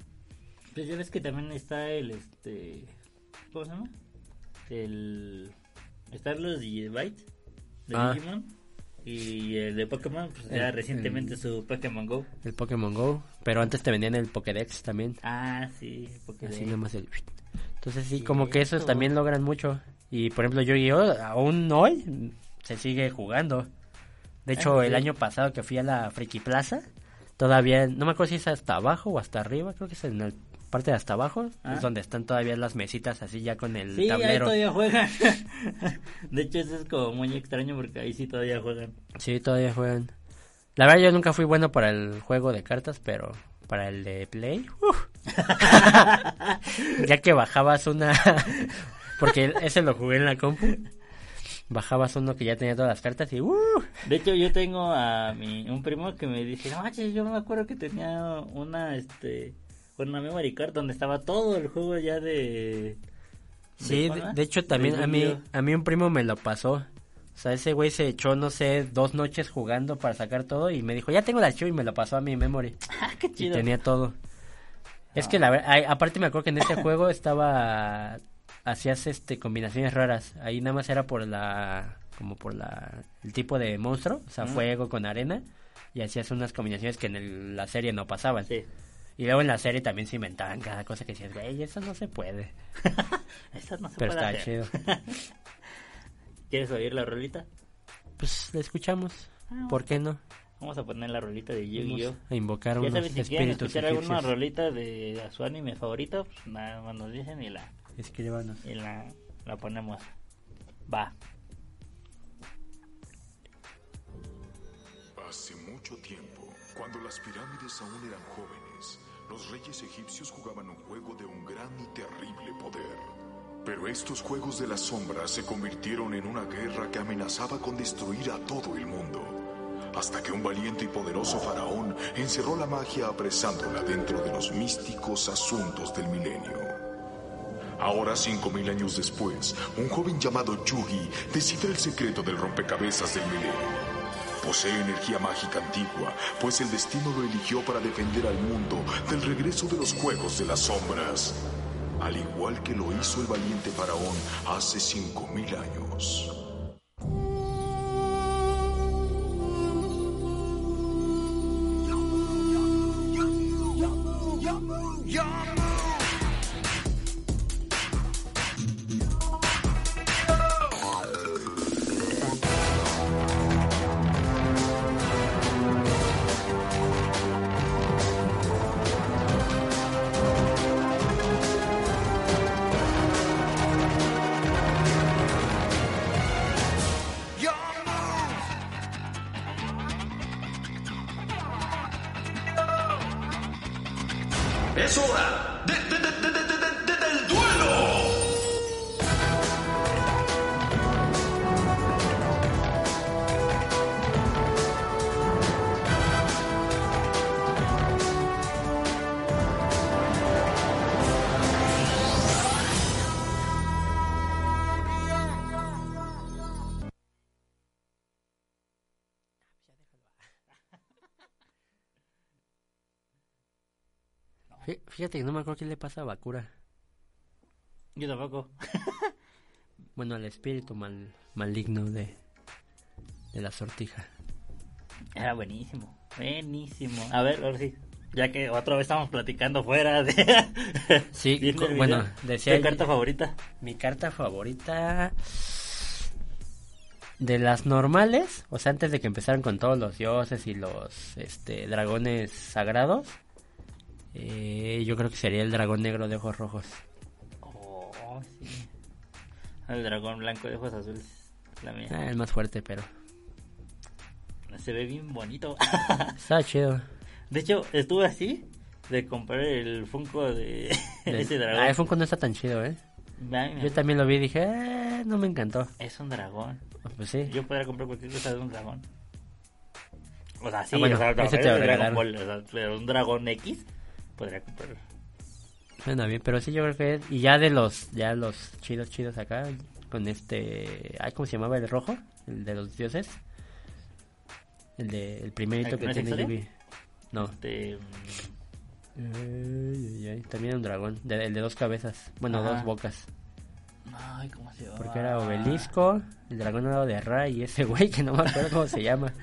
pues ya ves que también está el este. ¿Cómo se llama? El. Están los Digibyte de Ah. Digimon. Y el de Pokémon, pues ya El- recientemente el- su Pokémon Go. El Pokémon Go, pero antes te vendían el Pokédex también. Ah, sí, Pokédex. Así nomás el... Entonces sí, como que esos Cierto. también logran mucho. Y por ejemplo Yu-Gi-Oh! aún hoy se sigue jugando. De hecho, Ah, sí. el año pasado que fui a la Friki Plaza, todavía, no me acuerdo si es hasta abajo o hasta arriba, creo que es en la parte de hasta abajo, Ah. es donde están todavía las mesitas así ya con el Sí, ahí tablero. todavía juegan. [laughs] de hecho, eso es como muy extraño porque ahí sí todavía juegan. Sí, todavía juegan. La verdad yo nunca fui bueno para el juego de cartas, pero para el de Play, uf. [laughs] ya que bajabas una, [laughs] porque ese lo jugué en la compu, bajabas uno que ya tenía todas las cartas y uh, De hecho, yo tengo a mi, un primo que me dice, no manches, yo me acuerdo que tenía una, este, una memory card donde estaba todo el juego ya de... Sí, ¿cómo se de, de hecho también a mí, a mí un primo me lo pasó. O sea, ese güey se echó, no sé, dos noches jugando para sacar todo y me dijo, ya tengo el archivo y me lo pasó a mi memory. [laughs] Ah, qué Y chido. tenía todo. Es que la verdad, aparte me acuerdo que en este [laughs] juego estaba, hacías este combinaciones raras. Ahí nada más era por la, como por la, el tipo de monstruo, o sea, Mm. fuego con arena. Y hacías unas combinaciones que en el- la serie no pasaban. Sí. Y luego en la serie también se inventaban cada cosa que decías, güey, eso no se puede. [laughs] Esa no se Pero puede está hacer. chido. ¿Quieres oír la rolita? Pues la escuchamos. Ah, ¿Por qué no? Vamos a poner la rolita de Vamos Yu-Gi-Oh! a invocar Ya unos si espíritus escuchar alguna rolita de su anime favorito, pues nada más nos dicen y la, Escríbanos. y la, la ponemos. Va. Hace mucho tiempo, cuando las pirámides aún eran jóvenes, los reyes egipcios jugaban un juego de un gran y terrible poder. Pero estos juegos de las sombras se convirtieron en una guerra que amenazaba con destruir a todo el mundo. Hasta que un valiente y poderoso faraón encerró la magia apresándola dentro de los místicos asuntos del milenio. Ahora, cinco mil años después, un joven llamado Yugi descifra el secreto del rompecabezas del milenio. Posee energía mágica antigua, pues el destino lo eligió para defender al mundo del regreso de los Juegos de las Sombras. Al igual que lo hizo el valiente faraón hace cinco mil años. Fíjate que no me acuerdo qué le pasa a Bakura. Yo tampoco. [laughs] Bueno, al espíritu mal, maligno de, de la sortija. Era buenísimo. Buenísimo. A ver, ahora sí. Ya que otra vez estamos platicando fuera de... [laughs] Sí, [laughs] bueno, decía... ¿Tu carta favorita? Mi carta favorita... De las normales, o sea, antes de que empezaran con todos los dioses y los este, dragones sagrados, eh, yo creo que sería el dragón negro de ojos rojos. Oh, sí. El dragón blanco de ojos azules. La mía. Ah, el más fuerte, pero Se ve bien bonito. [laughs] está chido. De hecho, estuve así de comprar el Funko de [laughs] ese dragón. Ah, el Funko no está tan chido, ¿eh? Ay, Yo también lo vi y dije, eh, no me encantó. Es un dragón. Pues sí. Yo podría comprar cualquier cosa de un dragón. O sea, sí, Ah, bueno, o sea, te de. Ball, o sea, pero un dragón X podría comprar. Suena bien, pero sí yo creo que es- y ya de los ya los chidos chidos acá con este, ay, ¿cómo se llamaba el rojo? El de los dioses. El de el primerito ¿El que tiene historia? Yugi. No. Este, Ay, ay, ay, también un dragón, de- el de dos cabezas, bueno, Ajá. dos bocas, ay, ¿cómo se llama? porque era obelisco, el dragón al lado de Ra y ese [laughs] güey que no me acuerdo cómo se llama.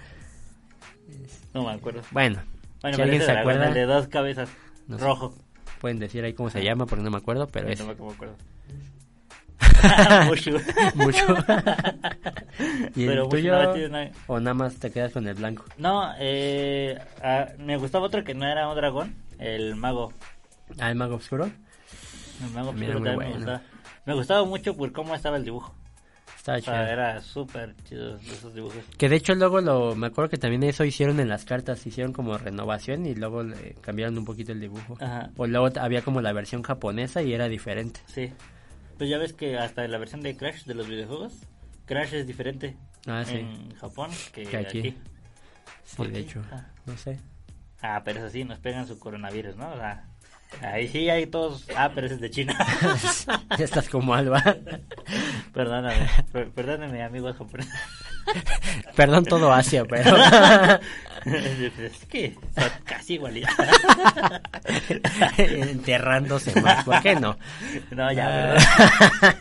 No me acuerdo. Bueno, Bueno, si alguien se acuerda, el de dos cabezas, No sé. rojo. pueden decir ahí cómo se llama porque no me acuerdo, pero es No me acuerdo. [laughs] Mucho. [laughs] ¿Y el Pero Mushu tuyo? no ¿O nada más te quedas con el blanco? No, eh, ah, me gustaba otro que no era un dragón, el mago. Ah, el mago oscuro. El mago oscuro también me gustaba. Me gustaba mucho por cómo estaba el dibujo. Estaba chido. era súper chido esos dibujos. Que de hecho luego lo, me acuerdo que también eso hicieron en las cartas, hicieron como renovación y luego le cambiaron un poquito el dibujo. Ajá. O luego había como la versión japonesa y era diferente. Sí. Pues ya ves que hasta la versión de Crash de los videojuegos, Crash es diferente Ah, sí. en Japón que, Que aquí. aquí. Sí, ¿Por de hecho. Ah. No sé. Ah, pero eso sí, nos pegan su coronavirus, ¿no? O sea, ahí sí hay todos... Ah, pero ese es de China. [laughs] ya estás como Alba. Perdóname, per- perdóname, amigos japoneses. Perdón todo Asia, pero... [laughs] es que son casi igualidad. [laughs] Enterrándose más. ¿Por qué no? No, ya, Ah. ¿verdad?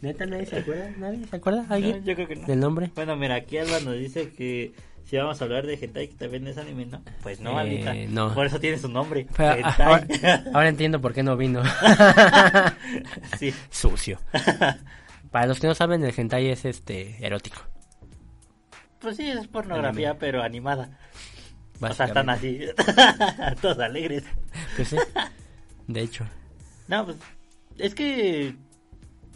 ¿Neta nadie se acuerda? ¿Nadie se acuerda? ¿Alguien? No, yo creo que no. ¿Del nombre? Bueno, mira, aquí Alba nos dice que si vamos a hablar de hentai que también es anime, ¿no? Pues no, Eh, no. Por eso tiene su nombre. Pero, ah, [laughs] ahora, entiendo por qué no vino. [laughs] sí. Sucio. [laughs] Para los que no saben, el hentai es este erótico. Pues sí, es pornografía, pero animada. O sea, están así. Todos alegres. Pues sí. De hecho. No, pues es que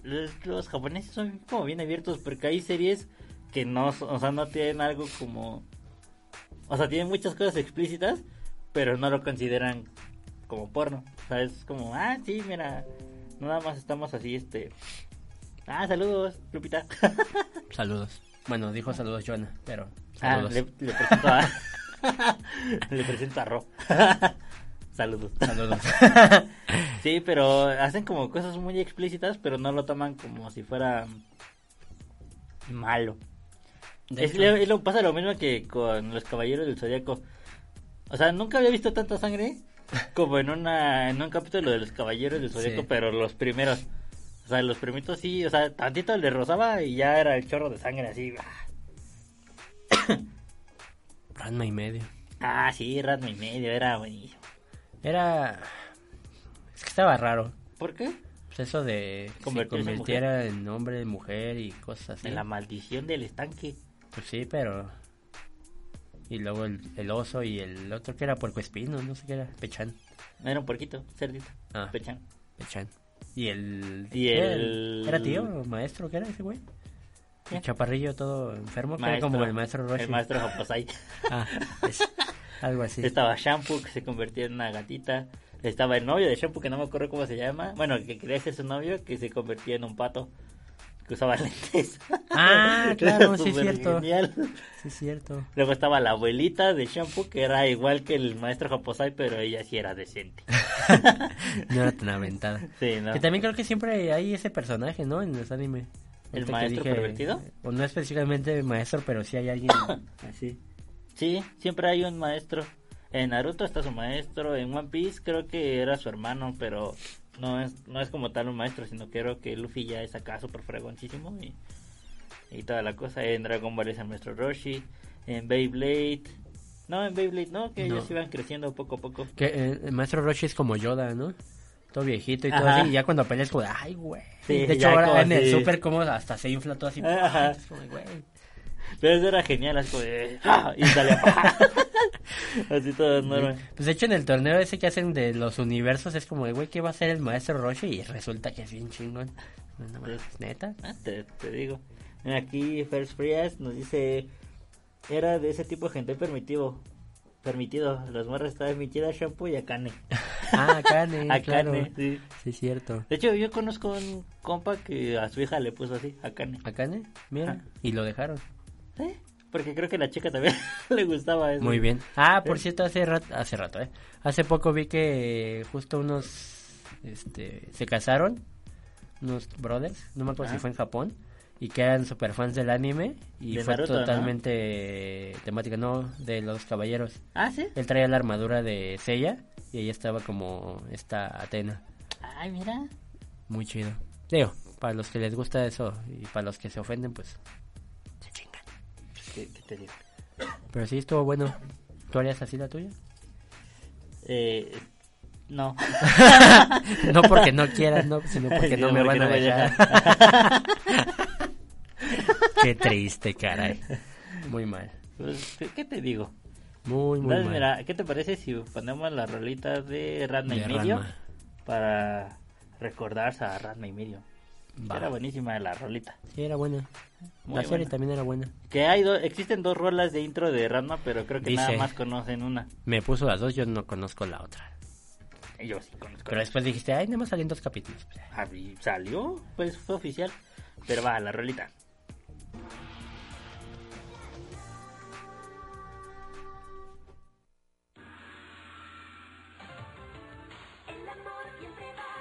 los, los japoneses son como bien abiertos porque hay series que no, o sea, no tienen algo como, o sea, tienen muchas cosas explícitas, pero no lo consideran como porno. O sea, es como, ah, sí, mira, nada más estamos así, este, ah, saludos, Lupita. [laughs] Saludos. Bueno, dijo saludos Joana, pero ah, saludos. le, le presento a, [laughs] le presento a Ro. [laughs] saludos. Saludos. Sí, pero hacen como cosas muy explícitas, pero no lo toman como si fuera malo. Es, lo- es lo- pasa lo mismo que con los caballeros del zodiaco. O sea, nunca había visto tanta sangre como en una en un capítulo de los caballeros del zodiaco, Sí. pero los primeros. O sea, los primitos sí, o sea, tantito le rozaba y ya era el chorro de sangre así. [coughs] Ranma y medio. Ah, sí, Ratma y medio, era buenísimo. Era... Es que estaba raro. ¿Por qué? Pues eso de que se Convertirse en convirtiera en hombre, mujer y cosas así. En la maldición del estanque. Pues sí, pero... Y luego el, el oso y el otro que era puercoespino, no sé qué era, Pechan. Era un puerquito, cerdito. Ah. Pechan. Pechan. Y el... Y el- ¿Era tío o maestro? ¿Qué era ese güey? El chaparrillo todo enfermo, que era como el maestro Roshi. El maestro Japosai. [laughs] Ah, es- algo así. Estaba Shampoo, que se convertía en una gatita. Estaba el novio de Shampoo, que no me acuerdo cómo se llama. Bueno, que quería ser su novio, que se convertía en un pato. Que usaba [laughs] lentes. Ah, claro, sí es cierto. genial. Sí, es cierto. Luego estaba la abuelita de Shampoo, que era igual que el maestro Japosai, pero ella sí era decente. [laughs] No era tan aventada. Sí, ¿no? Que también creo que siempre hay ese personaje, ¿no? En los anime. ¿El maestro pervertido? O no específicamente maestro, pero sí hay alguien [coughs] así. Sí, siempre hay un maestro. En Naruto está su maestro, en One Piece creo que era su hermano, pero no es no es como tal un maestro, sino que creo que Luffy ya es acá súper fregoncísimo y, y toda la cosa. En Dragon Ball es el maestro Roshi, en Beyblade... No, en Beyblade no, que No. ellos iban creciendo poco a poco. Que eh, el maestro Roshi es como Yoda, ¿no? Todo viejito y todo así. Y ya cuando peleas, como, ay, güey. Sí, de hecho, ahora en el super, como hasta se infla todo así. Como, güey. Pero eso era genial, así de, ¡ah! y salía [laughs] así todo normal. Pues de hecho, en el torneo ese que hacen de los universos, es como, de, güey, ¿qué va a hacer el maestro Roshi? Y resulta que es bien chingón. No, ¿Neta? Ah, te, te digo. Aquí First Frias nos dice era de ese tipo de gente permitido. Permitido. Los morros estaba permitida shampoo y Akane. [laughs] Ah, Akane, Akane, claro. sí. Sí, es cierto. De hecho, yo conozco un compa que a su hija le puso así, Akane. Akane, mira. Ah. Y lo dejaron. Porque creo que la chica también [laughs] le gustaba eso. Muy bien. Ah, por cierto, hace rato, hace rato, ¿eh? Hace poco vi que justo unos, este, se casaron, unos brothers, no me acuerdo Ah. si fue en Japón, y que eran super fans del anime, y De fue Naruto, ¿no? totalmente temática, no, de los caballeros. Ah, sí. Él traía la armadura de Seiya, y ella estaba como esta Atena. Ay, mira. Muy chido. Digo, para los que les gusta eso, y para los que se ofenden, pues. Pero sí, estuvo bueno. ¿Tú harías así la tuya? Eh, no. [laughs] No porque no quieras, no, sino porque no me porque van a no dejar. [laughs] Qué triste, caray. Muy mal. Pues, ¿qué- ¿Qué te digo? Muy, muy Entonces, mal. mira, ¿qué te parece si ponemos la rolita de Ranma y De medio Ranma. para recordarse a Ranma y medio? Va. Era buenísima la rolita. Sí, era buena. Muy la serie buena. también era buena. Que hay do- existen dos rolas de intro de Ranma, pero creo que Dice- nada más conocen una. Me puso las dos, yo no conozco la otra. Y Yo sí conozco. Pero después dijiste, ay, nada más salían dos capítulos. Ah, y salió, pues fue oficial. Pero va, la rolita. El amor siempre va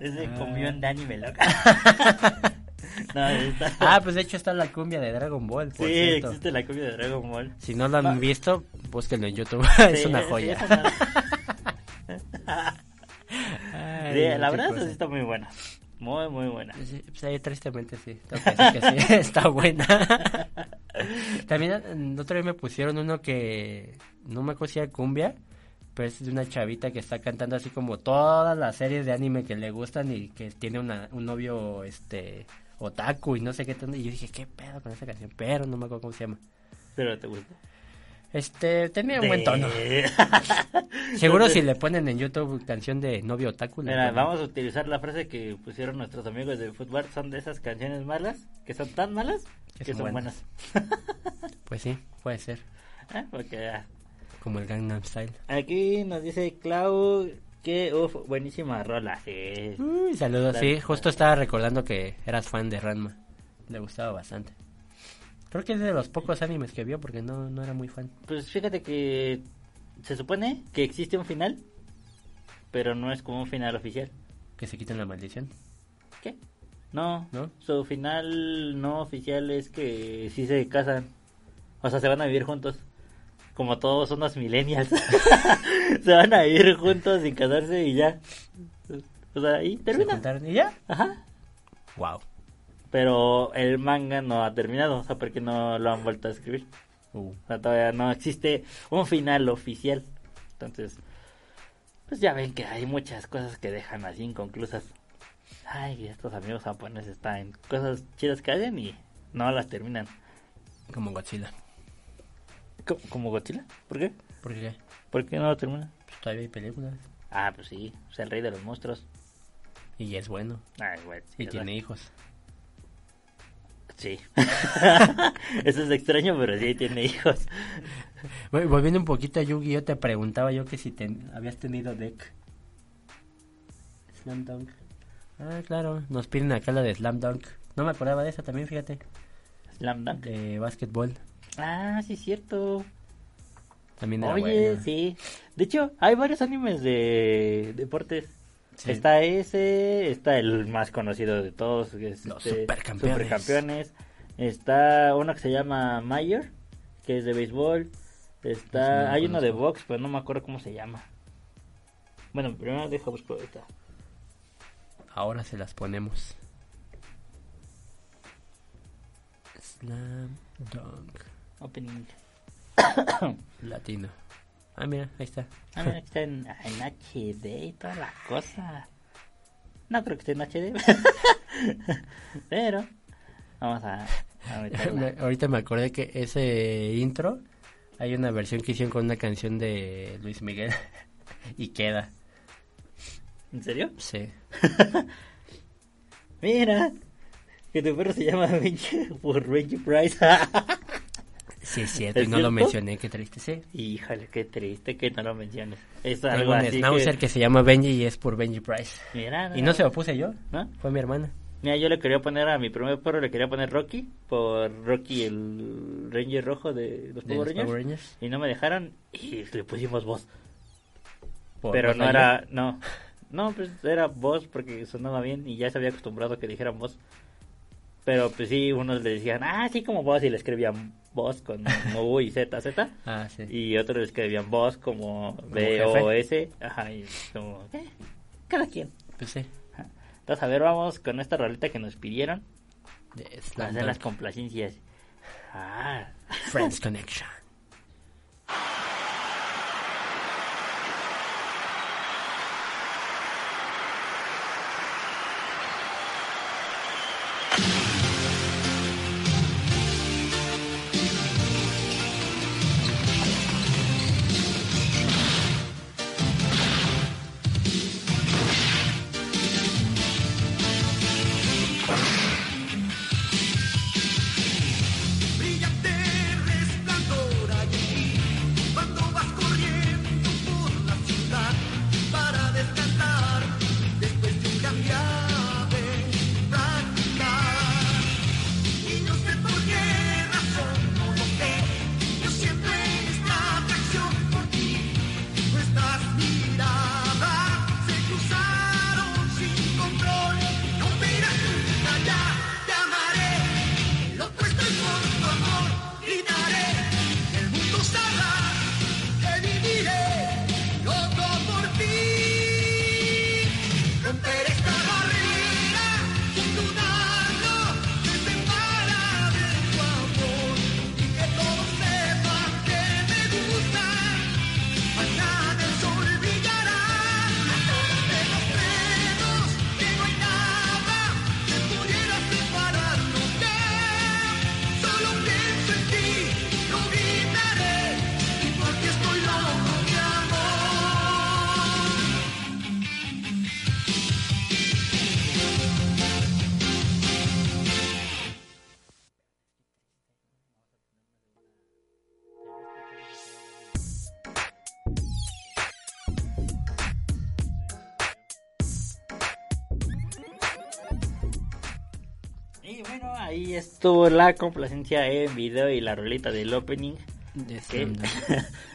Ese cumbión de anime loca. [laughs] no, está... Ah, pues de hecho está la cumbia de Dragon Ball, por sí, cierto. existe la copia de Dragon Ball. Si no lo han Ah. visto, búsquenlo en YouTube. [laughs] es Sí, una sí, joya. es una- [laughs] Ay, Sí, la verdad sí está muy buena. Muy, muy buena. Sí, pues tristemente sí. Que que sí, está buena. También el otro día me pusieron uno que no me era cumbia, pero es de una chavita que está cantando así como todas las series de anime que le gustan y que tiene una, un novio este otaku y no sé qué tanto. Y yo dije, ¿qué pedo con esa canción? Pero no me acuerdo cómo se llama. Pero te gustó. Este, tenía un buen tono. [laughs] Seguro Entonces, si le ponen en YouTube canción de novio otaku. Mira, vamos a utilizar la frase que pusieron nuestros amigos de fútbol. Son de esas canciones malas, que son tan malas, Que que, son buenas. [laughs] Pues sí, puede ser. Ah, Porque ah, Como el Gangnam Style. aquí nos dice Clau que, uff, buenísima rola. Sí. Uy, saludos. Sí, justo estaba recordando que eras fan de Ranma. Le gustaba bastante. Creo que es de los pocos animes que vio porque no, no era muy fan. Pues fíjate que se supone que existe un final, pero no es como un final oficial. Que se quiten la maldición. ¿Qué? No, ¿No? Su final no oficial es que sí se casan. O sea, se van a vivir juntos. Como todos unos millennials. [laughs] se van a vivir juntos sin casarse y ya. O sea, ahí Se termina. juntaron y ya. Ajá. Wow. Pero el manga no ha terminado, o sea, porque no lo han vuelto a escribir. Uh, O sea, todavía no existe un final oficial. Entonces, pues ya ven que hay muchas cosas que dejan así inconclusas. Ay, estos amigos japoneses están cosas chidas que hacen y no las terminan. como Godzilla. ¿Cómo- ¿Como Godzilla? ¿Por qué? ¿Por qué? ¿Por qué no lo terminan? Pues todavía hay películas. Ah, pues sí, es el rey de los monstruos. Y es bueno. Ay, güey. sí, Y tiene hijos. Sí. [laughs] Eso es extraño, pero sí tiene hijos. Vol- Volviendo un poquito a Yugi, yo te preguntaba yo que si ten- habías tenido deck. Slam Dunk. Ah, claro. Nos piden acá la de Slam Dunk. No me acordaba de esa también, fíjate. Slam Dunk. De básquetbol. Ah, sí, cierto. También era Oye, buena. sí. De hecho, hay varios animes de deportes. Sí. Está ese, está el más conocido de todos, que es Los este, Supercampeones. Supercampeones. Está uno que se llama Mayer, que es de béisbol. Está, no hay uno de box, pero no me acuerdo cómo se llama. Bueno, primero deja buscar ahorita. Ahora se las ponemos. Slam Dunk. Opening. [coughs] Latino. Ah, mira, ahí está. Ah, mira, está en, en HD y toda la cosa. No creo que esté en HD. [laughs] pero vamos a, a. [laughs] Me- Ahorita me acordé que ese intro hay una versión que hicieron con una canción de Luis Miguel [laughs] y queda. ¿En serio? Sí. Mira, que tu perro se llama Benji por Benji Price. Sí, es cierto, ¿Es y no lo mencioné, qué triste, sí. Híjole, qué triste que no lo menciones. Es Tengo algo un así schnauzer que... que... se llama Benji y es por Benji Price. Mira, Y no se lo puse yo, ¿No? fue mi hermana. Mira, yo le quería poner a mi primer perro, le quería poner Rocky, por Rocky el Ranger rojo de los De Power los Rangers. Power Rangers. Y no me dejaron y le pusimos voz. Por Pero no era, no, no, pues era voz porque sonaba bien y ya se había acostumbrado a que dijeran voz. Pero pues sí, unos le decían, ah, sí, como voz y le escribían voz con [laughs] U y Z, Z. Ah, sí. Y otros le escribían voz como B o S. Ajá, y como, eh, cada quien. Pues sí. Entonces, a ver, vamos con esta rolita que nos pidieron. De hacer las complacencias. Ah, Friends Connection. Estuvo la complacencia en video y la rolita del opening. [laughs]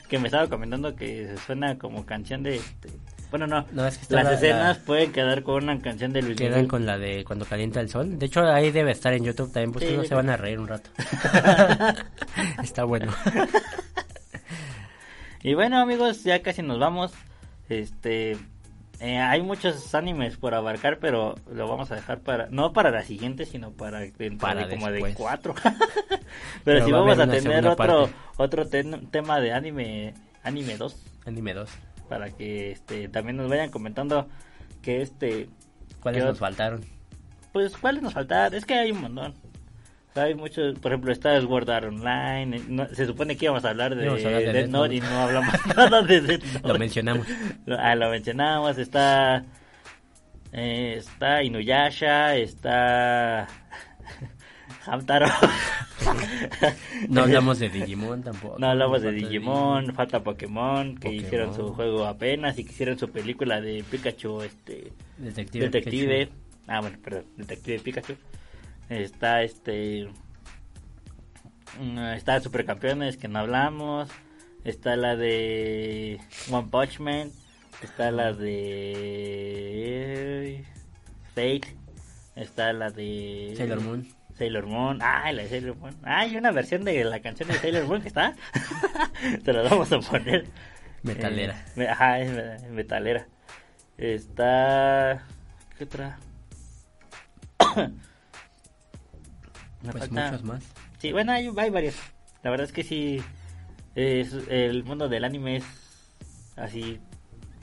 Que, me estaba comentando que suena como canción de... este, bueno, no. No, es que Las la- escenas la- pueden quedar con una canción de Luis Quedan Miguel. con la de cuando calienta el sol. De hecho, ahí debe estar en YouTube también, pues Sí, no se van a reír un rato. [laughs] Está bueno. [laughs] Y bueno, amigos, ya casi nos vamos. Este, eh, hay muchos animes por abarcar, pero lo vamos a dejar para no para la siguiente, sino para dentro Para de como de cuatro. [laughs] pero, Pero si va vamos a tener otro parte. otro ten- tema de anime anime 2 Anime 2. para que este también nos vayan comentando que este ¿Cuáles ¿Qué nos faltaron? pues cuáles nos faltan, es que hay un montón. Hay muchos, por ejemplo, está Sword Art Online. eh, no- se supone que íbamos a hablar de, hablar de Death Note y no hablamos [laughs] nada de Death Note. Lo mencionamos. Ah, lo mencionamos, está eh, está Inuyasha, está [laughs] Hamtaro. [laughs] No hablamos de Digimon tampoco. No hablamos de Digimon, falta Pokémon, que Pokémon. hicieron su juego apenas y que hicieron su película de Pikachu, este Detective. Detective. Pikachu. Ah, bueno, perdón, Detective Pikachu. Está este mm, está Supercampeones que no hablamos. Está la de One Punch Man. Está la de Fate. Está la de Sailor Moon. Sailor Moon. Ah, la de Sailor Moon. Ah, hay una versión de la canción de Sailor Moon que está. [laughs] Te la vamos a poner. Metalera. Eh, ajá, es me- metalera. Está. ¿Qué otra? [clears throat] [coughs] Me Pues falta- muchos más. Sí, bueno, hay, hay varios. La verdad es que sí. es- el mundo del anime es así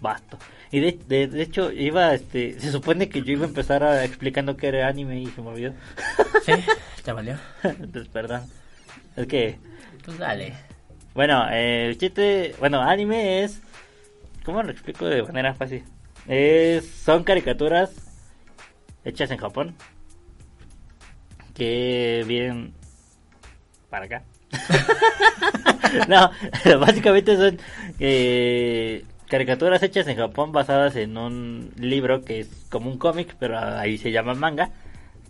vasto. Y de, de, de hecho, iba, este, [laughs] se supone que yo iba a empezar a explicando qué era anime y se me olvidó. [laughs] ¿Sí? ¿Te valió? Entonces, perdón. Es que, Pues dale. bueno, eh, el chiste, bueno, anime es, ¿cómo lo explico de manera fácil? Es, son caricaturas hechas en Japón que vienen para acá. [laughs] no, básicamente son eh, caricaturas hechas en Japón basadas en un libro que es como un cómic, pero ahí se llama manga.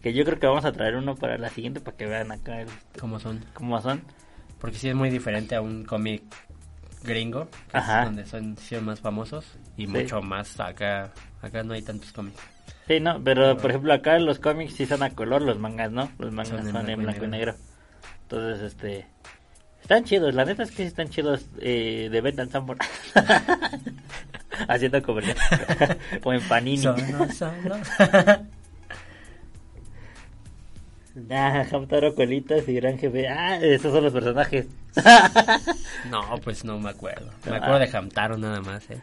Que yo creo que vamos a traer uno para la siguiente para que vean acá el- ¿Cómo son? cómo son. Porque sí es muy diferente a un cómic gringo, que es Ajá. donde son, son más famosos y Sí. mucho más acá. Acá no hay tantos cómics. Sí, no, pero por ejemplo acá los cómics sí son a color, los mangas, ¿no? Los mangas Son son, en en blanco y negro. Entonces, este... Están chidos, la neta es que sí están chidos eh, de Bentan Sanborn. [laughs] Haciendo comercial. [laughs] o en Panini. Solo, solo. [laughs] Ah, Hamtaro Colitas y Gran Jefe. Ah, esos son los personajes. no, pues no me acuerdo. Me acuerdo de Hamtaro nada más, eh.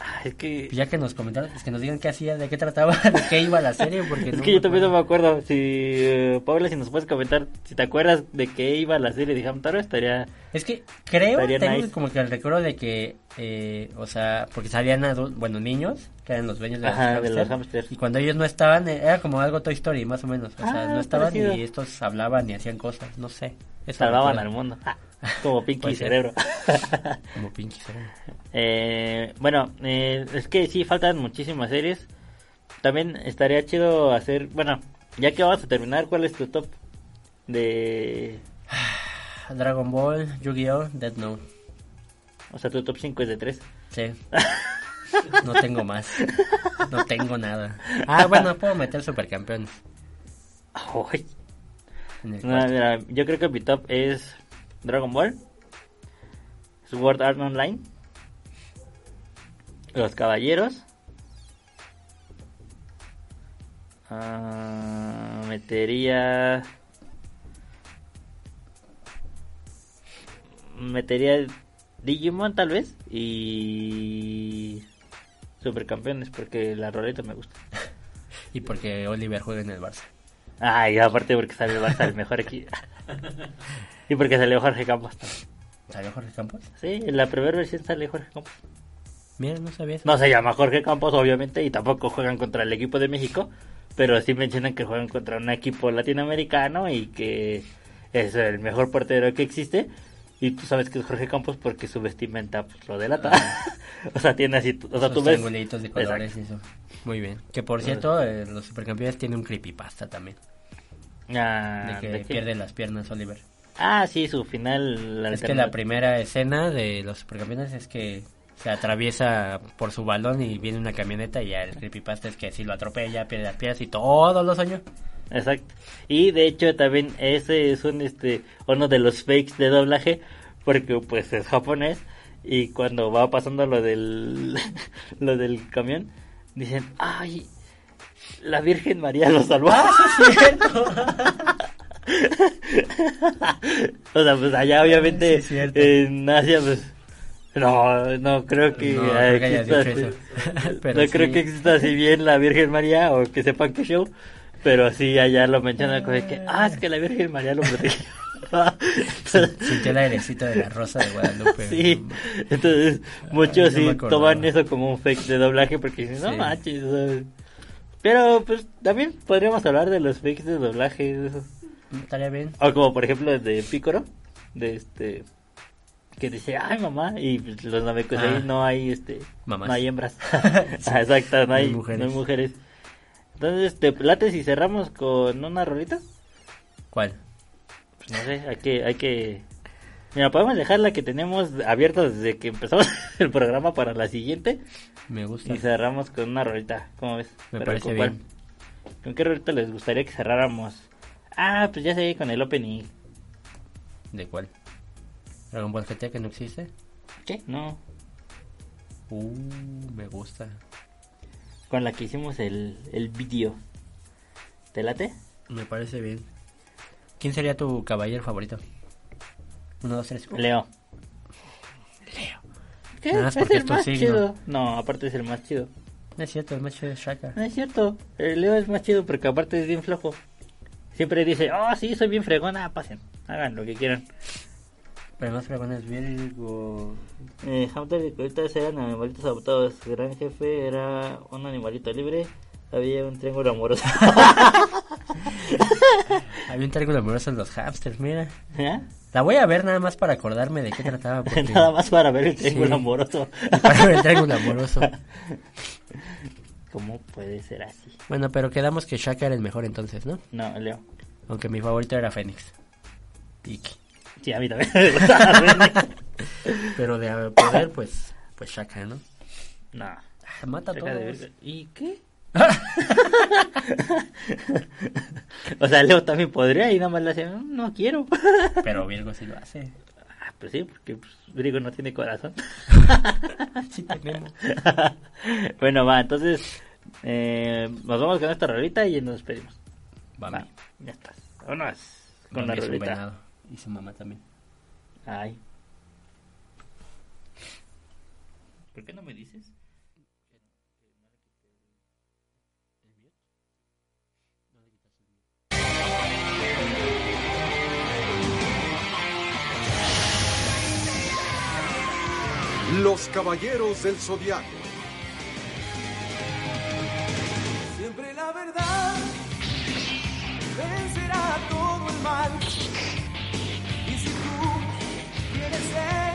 Ah, es que... Pues ya que nos comentaron, pues que nos digan qué hacía, de qué trataba, [laughs] de qué iba la serie, porque Es no que yo también no me acuerdo. Si, eh, Paula, si nos puedes comentar, si te acuerdas de qué iba la serie de Hamtaro, estaría... Es que creo, tengo nice. como que el recuerdo de que, eh, o sea, porque salían adultos, bueno, niños, que eran los dueños de los, de los. Y cuando ellos no estaban, eh, era como algo Toy Story, más o menos. O sea, Ah, no estaban parecido. y estos hablaban y hacían cosas, no sé. Salvaban al mundo. Ah, como [laughs] Pinky. Cerebro. [laughs] Como Pinky Cerebro. Eh, bueno, eh, es que sí, faltan muchísimas series. También estaría chido hacer, bueno, ya que vamos a terminar, ¿cuál es tu top de... [sighs] Dragon Ball, Yu-Gi-Oh, Dead Note. O sea, tu top 5 es de 3? Sí. [laughs] No tengo más. No tengo nada. Ah, bueno, puedo meter supercampeones. Ay, no, mira, yo creo que mi top es Dragon Ball, Sword Art Online, Los Caballeros, ah, metería... Metería Digimon tal vez y Supercampeones porque la roleta me gusta. [laughs] Y porque Oliver juega en el Barça. Ay, aparte porque sale el Barça el mejor equipo. [laughs] y porque salió Jorge Campos. también. ¿Salió Jorge Campos? Sí, en la primera versión sale Jorge Campos. Mira, no sabía eso. No se llama Jorge Campos, obviamente, y tampoco juegan contra el equipo de México, pero sí mencionan que juegan contra un equipo latinoamericano y que es el mejor portero que existe. Y tú sabes que es Jorge Campos porque su vestimenta pues, lo delata. [laughs] o sea, tiene así, o sea, Esos tú ves... de colores y eso. Muy bien. Que por cierto, eh, los supercampeones tienen un creepypasta también. Ah, de que pierde las piernas Oliver. Ah, sí, su final. Es que la primera escena de los supercampeones es que se atraviesa por su balón y viene una camioneta y ya el creepypasta es que si lo atropella, pierde las piernas y todos los años. Exacto. Y de hecho también ese es un este uno de los fakes de doblaje porque pues es japonés y cuando va pasando lo del [laughs] lo del camión dicen, "Ay, la Virgen María lo salvó." [laughs] o sea, pues allá obviamente Sí, es cierto. en Asia pues no, no creo que No, creo que exista dicho así- eso. [laughs] Pero no creo sí. que exista así bien la Virgen María o que sepan que show, pero sí allá lo mencionan como que, ah, es que la Virgen María lo protegió. [laughs] Sintió el airecito de la rosa de Guadalupe. Sí, entonces muchos no sí toman eso como un fake de doblaje porque dicen, no Sí. manches. o sea, Pero pues también podríamos hablar de los fakes de doblaje. de esos. Estaría bien. O como por ejemplo de Picoro, de este que dice, ay mamá, y pues, los namecos Ah. ahí no hay este Mamás. no hay hembras. [laughs] [laughs] Ah, Exacto, no hay, hay mujeres. no hay mujeres. Entonces, ¿te late si cerramos con una rolita? ¿Cuál? Pues no sé, hay que, hay que... Mira, podemos dejar la que tenemos abierta desde que empezamos [laughs] el programa para la siguiente Me gusta. y cerramos con una rolita, ¿cómo ves? Me Pero parece bien. ¿Con qué rolita les gustaría que cerráramos? Ah, pues ya sé, con el opening. ¿De cuál? ¿Dragon Ball GT que no existe? ¿Qué? No, Uh, me gusta. con la que hicimos el, el video. ¿Te late? Me parece bien. ¿Quién sería tu caballero favorito? Uno, dos, tres. Leo. Leo. ¿Qué? Nada más es porque el es tu más signo. chido. No, aparte es el más chido. No es cierto, el macho es Shaka. No es cierto. El Leo es más chido porque aparte es bien flojo. Siempre dice, oh, sí, soy bien fregona. Pasen, hagan lo que quieran. Pero más fregón es Virgo. Eh, Hunter y Colitas eran animalitos adoptados. Gran jefe era un animalito libre. Había un triángulo amoroso. [laughs] Había un triángulo amoroso en los hamsters, mira. La voy a ver nada más para acordarme de qué trataba. [laughs] Porque... Nada más para ver el triángulo Sí. amoroso. [laughs] para ver el triángulo amoroso. [laughs] ¿Cómo puede ser así? Bueno, pero quedamos que Shaka era el mejor entonces, ¿no? No, Leo. Aunque mi favorito era Fénix. Iki. Sí, a mí también me gustaba. Pero de poder, pues, pues Shaka, ¿no? no. Ah, Mata a de todos. verga. ¿Y qué? [laughs] o sea, Leo también podría y nada más le hacía, "Mm, no quiero. [laughs] Pero Virgo sí lo hace. Ah, pues sí, porque pues, Virgo no tiene corazón. [laughs] Sí tenemos. bueno, va, entonces eh, nos vamos con esta rolita y nos despedimos. Va, Va, ya estás. Vámonos con la rolita. Y su mamá también. Ay. ¿Por qué no me dices? Los Caballeros del Zodiaco. Siempre la verdad vencerá todo el mal. Y si tú quieres ser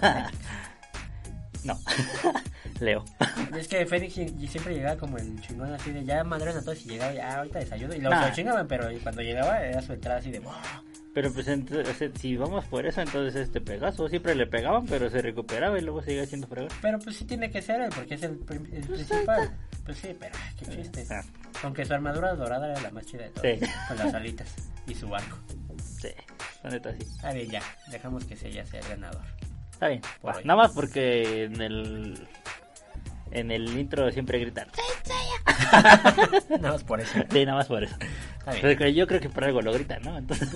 [laughs] No [laughs] Leo. Es que y siempre llegaba como el chingón así de ya madres a todos y llegaba ya ahorita desayuno y luego se Nah. lo chingaban, pero cuando llegaba era su entrada así de "Wow". Pero pues entonces, si vamos por eso, entonces este Pegaso siempre le pegaban, pero se recuperaba y luego seguía siendo fregón. Pero pues sí tiene que ser él porque es el, prim- el principal. Pues sí, pero qué chiste. Ah, Aunque su armadura dorada era la más chida de todas. Sí. Con las alitas y su arco. sí, la neta sí. Está bien, ya. Dejamos que sea ya sea el ganador. Está bien. Hoy. Nada más porque en el en el intro siempre gritan. [laughs] Nada más por eso. Sí, nada más por eso. Está bien. Porque yo creo que por algo lo gritan, ¿no? Entonces...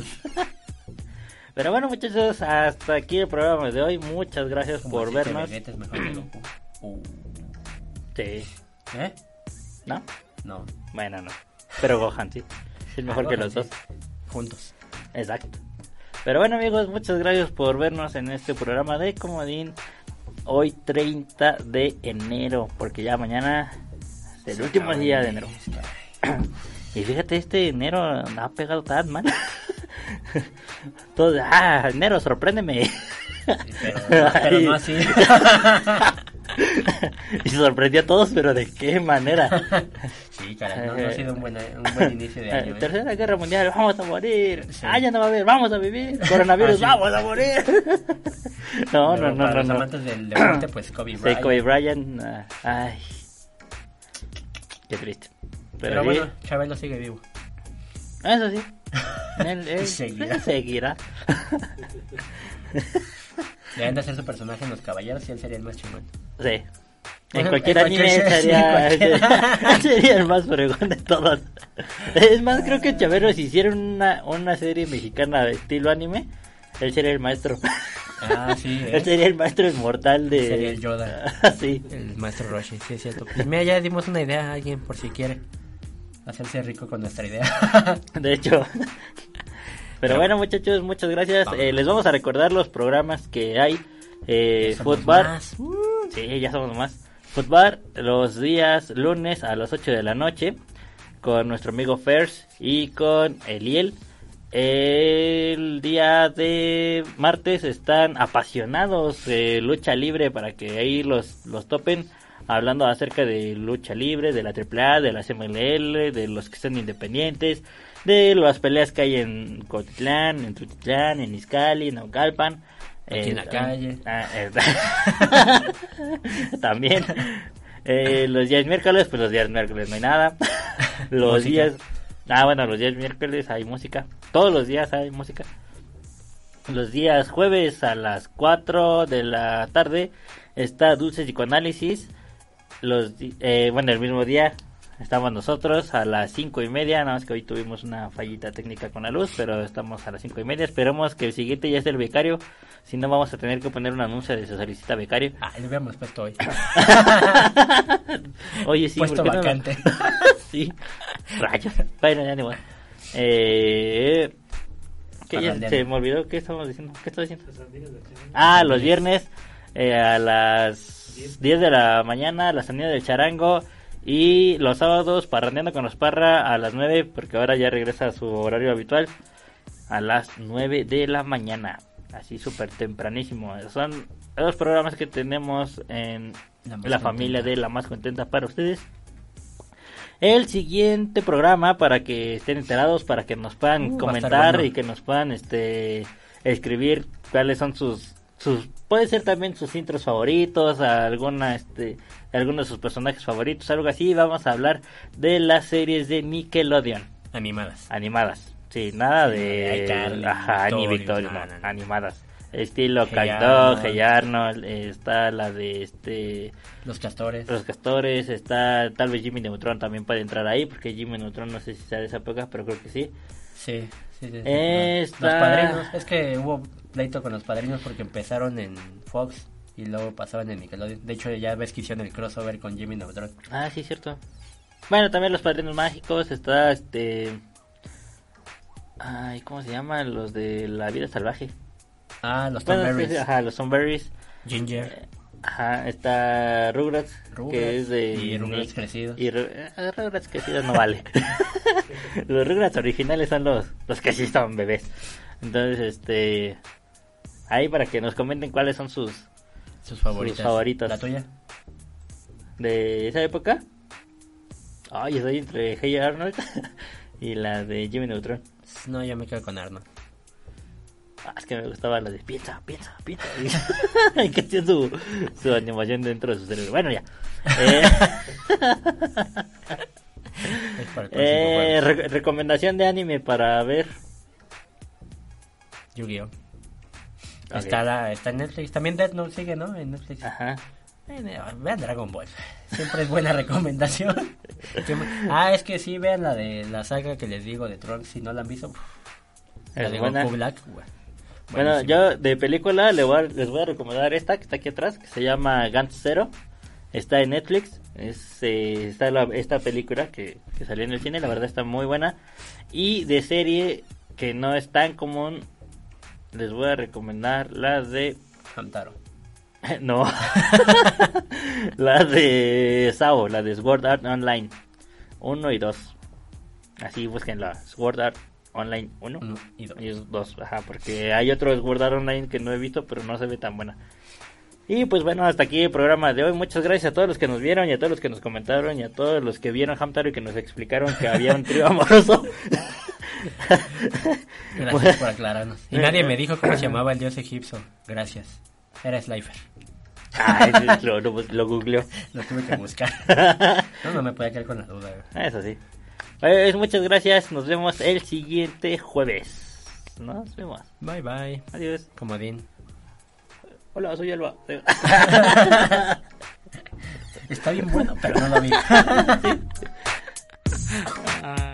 [laughs] Pero bueno, muchachos, hasta aquí el programa de hoy. Muchas gracias Como por vernos. Es mejor que Goku. [clears throat] Uh. Sí, ¿Eh? ¿no? No. Bueno, no. Pero Gohan, sí. Es mejor Ah, que los dos. Juntos. Exacto. Pero bueno, amigos, muchas gracias por vernos en este programa de Comodín. Hoy 30 de enero, porque ya mañana es el último día de enero. [coughs] Y fíjate, este enero no ha pegado tan mal. [laughs] Todo, ah, enero, sorpréndeme. pero- pero no [laughs] así. [laughs] [laughs] y sorprendió a todos, pero ¿de qué manera? [laughs] Sí, caray, no, no ha sido un buen, un buen inicio de año. Eh. Tercera Guerra Mundial, vamos a morir. Sí. Ah, ya no va a haber, vamos a vivir. Coronavirus, Ah, sí. vamos a morir. [laughs] no, no, no, para no. los no. amantes del deporte, pues Kobe Sí, Bryant. Kobe Bryant. ah, ay. Qué triste. Pero, sí, bueno, Chabelo sigue vivo. Eso sí. Él, él- Seguirá. él seguirá. Deben de hacer su personaje en Los Caballeros y él sería el más chingón. Sí. En cualquier en anime [laughs] en cualquier- [laughs] sería el más fregón de todos. Es más, creo que Chavero, si hicieran una, una serie mexicana de estilo anime, él sería el maestro. Ah, sí, [laughs] ¿eh? Él sería el maestro inmortal de... Sería el Yoda. sí. El maestro Roshi, sí es cierto. Pues mira, ya dimos una idea a alguien por si quiere hacerse rico con nuestra idea. De hecho. Pero bueno, muchachos, muchas gracias. Vamos. Eh, les vamos a recordar los programas que hay. Eh, Footbar. más. Sí, ya somos más. Footbar los días lunes a las 8 de la noche con nuestro amigo Fers y con Eliel. El día de martes están apasionados de lucha libre para que ahí los, los topen hablando acerca de lucha libre, de la AAA, de la CMLL, de los que están independientes, de las peleas que hay en Cotitlán, en Tutitlán, en Izcali, en Naucalpan. Aquí en la calle. ah, [laughs] eh, también. Eh, los días miércoles, pues los días miércoles no hay nada. [laughs] Los Música. días... Ah, bueno, los días miércoles hay música. Todos los días hay música. Los días jueves a las 4 de la tarde está Dulce Psicoanálisis. Los, eh, bueno, el mismo día estamos nosotros a las 5 y media. Nada más que hoy tuvimos una fallita técnica con la luz, pero estamos a las 5 y media. Esperemos que el siguiente ya esté el becario. Si no, vamos a tener que poner un anuncio de se solicita becario. Ah, lo habíamos puesto hoy. Oye, sí, Puesto ¿por qué no? vacante. [laughs] sí, rayos. Bueno, ya ni modo. Eh, que ya se me olvidó qué estamos diciendo. ¿Qué estoy diciendo? Ah, los viernes eh, a las 10 de la mañana, la salida del charango. Y los sábados, parrandeando con los parra a las 9, porque ahora ya regresa a su horario habitual, a las 9 de la mañana. Así súper tempranísimo. Son los programas que tenemos en La familia de La Más Contenta para ustedes. El siguiente programa para que estén enterados, para que nos puedan Uh, comentar bueno. y que nos puedan este escribir cuáles son sus sus puede ser también sus intros favoritos, alguna este algunos de sus personajes favoritos, algo así. Vamos a hablar de las series de Nickelodeon Animadas. animadas. Sí, nada de iCarly, ajá, ni Victoria, no, no, no, no. animadas. Estilo Hey Arnold. Hey Arnold, está la de este Los castores. los castores, está tal vez Jimmy Neutron también puede entrar ahí, porque Jimmy Neutron no sé si sea de esa época, pero creo que sí. Sí, sí, sí. sí. Esta- Los padrinos. Es que hubo pleito con los padrinos porque empezaron en Fox y luego pasaban en Nickelodeon. De hecho, ya ves que hicieron el crossover con Jimmy Neutron. Ah, sí, cierto. Bueno, también los padrinos mágicos, está este... Ay, ¿cómo se llama? Los de la vida salvaje. Ah, los Bueno, sí, ajá, los Sunberries. Ginger. Ajá, está Rugrats, Rugrats. que es de... Y Rugrats crecidos. Y eh, Rugrats crecidos no vale. [laughs] los Rugrats originales son los, los que sí son bebés. Entonces, este... Ahí para que nos comenten cuáles son sus... Sus favoritas. Sus favoritos. ¿La tuya? de esa época. Ay, estoy entre Hey Arnold [laughs] y la de Jimmy Neutron. No, yo me quedo con Arnold. Ah, es que me gustaba la de piensa, piensa, piensa. [laughs] Y que hacía su, su animación dentro de su cerebro. Bueno, ya. [laughs] Eh, eh, re- recomendación de anime para ver. Yu-Gi-Oh! Está, la- está en Netflix. También Death Note sigue, ¿no? En Netflix. Ajá. Eh, Vean Dragon Ball. Siempre es buena [laughs] recomendación. [laughs] ¿Qué ma- ah, es que sí, vean la de la saga que les digo de Trunks. Si no la han visto, la de. Goku Black. güey. Bueno, yo de película le voy a- les voy a recomendar esta que está aquí atrás, que se llama Gantz Zero. Está en Netflix. Es, eh, está la- esta película que, que salió en el cine, la verdad está muy buena. Y de serie que no es tan común, les voy a recomendar la de... Hamtaro. [laughs] no. [laughs] la de Sao, la de Sword Art Online 1 y 2. Así búsquenla. Sword Art Online 1 Uno y dos. y es dos, ajá, porque hay otro Sword Art Online que no he visto, pero no se ve tan buena. Y pues bueno, hasta aquí el programa de hoy. Muchas gracias a todos los que nos vieron y a todos los que nos comentaron y a todos los que vieron Hamtaro y que nos explicaron que había un trío [laughs] amoroso. Gracias por aclararnos. Y nadie me dijo cómo se llamaba el dios egipcio. Gracias. Era Slifer. Sí, lo, lo, lo googleó. Lo tuve que buscar. [laughs] No, no me podía quedar con la duda. Eso sí. Pues muchas gracias. Nos vemos el siguiente jueves. Nos vemos. Bye bye. Adiós. Comodín. Hola, soy Alba. [laughs] Está bien bueno, pero no lo vi. Ah. [laughs]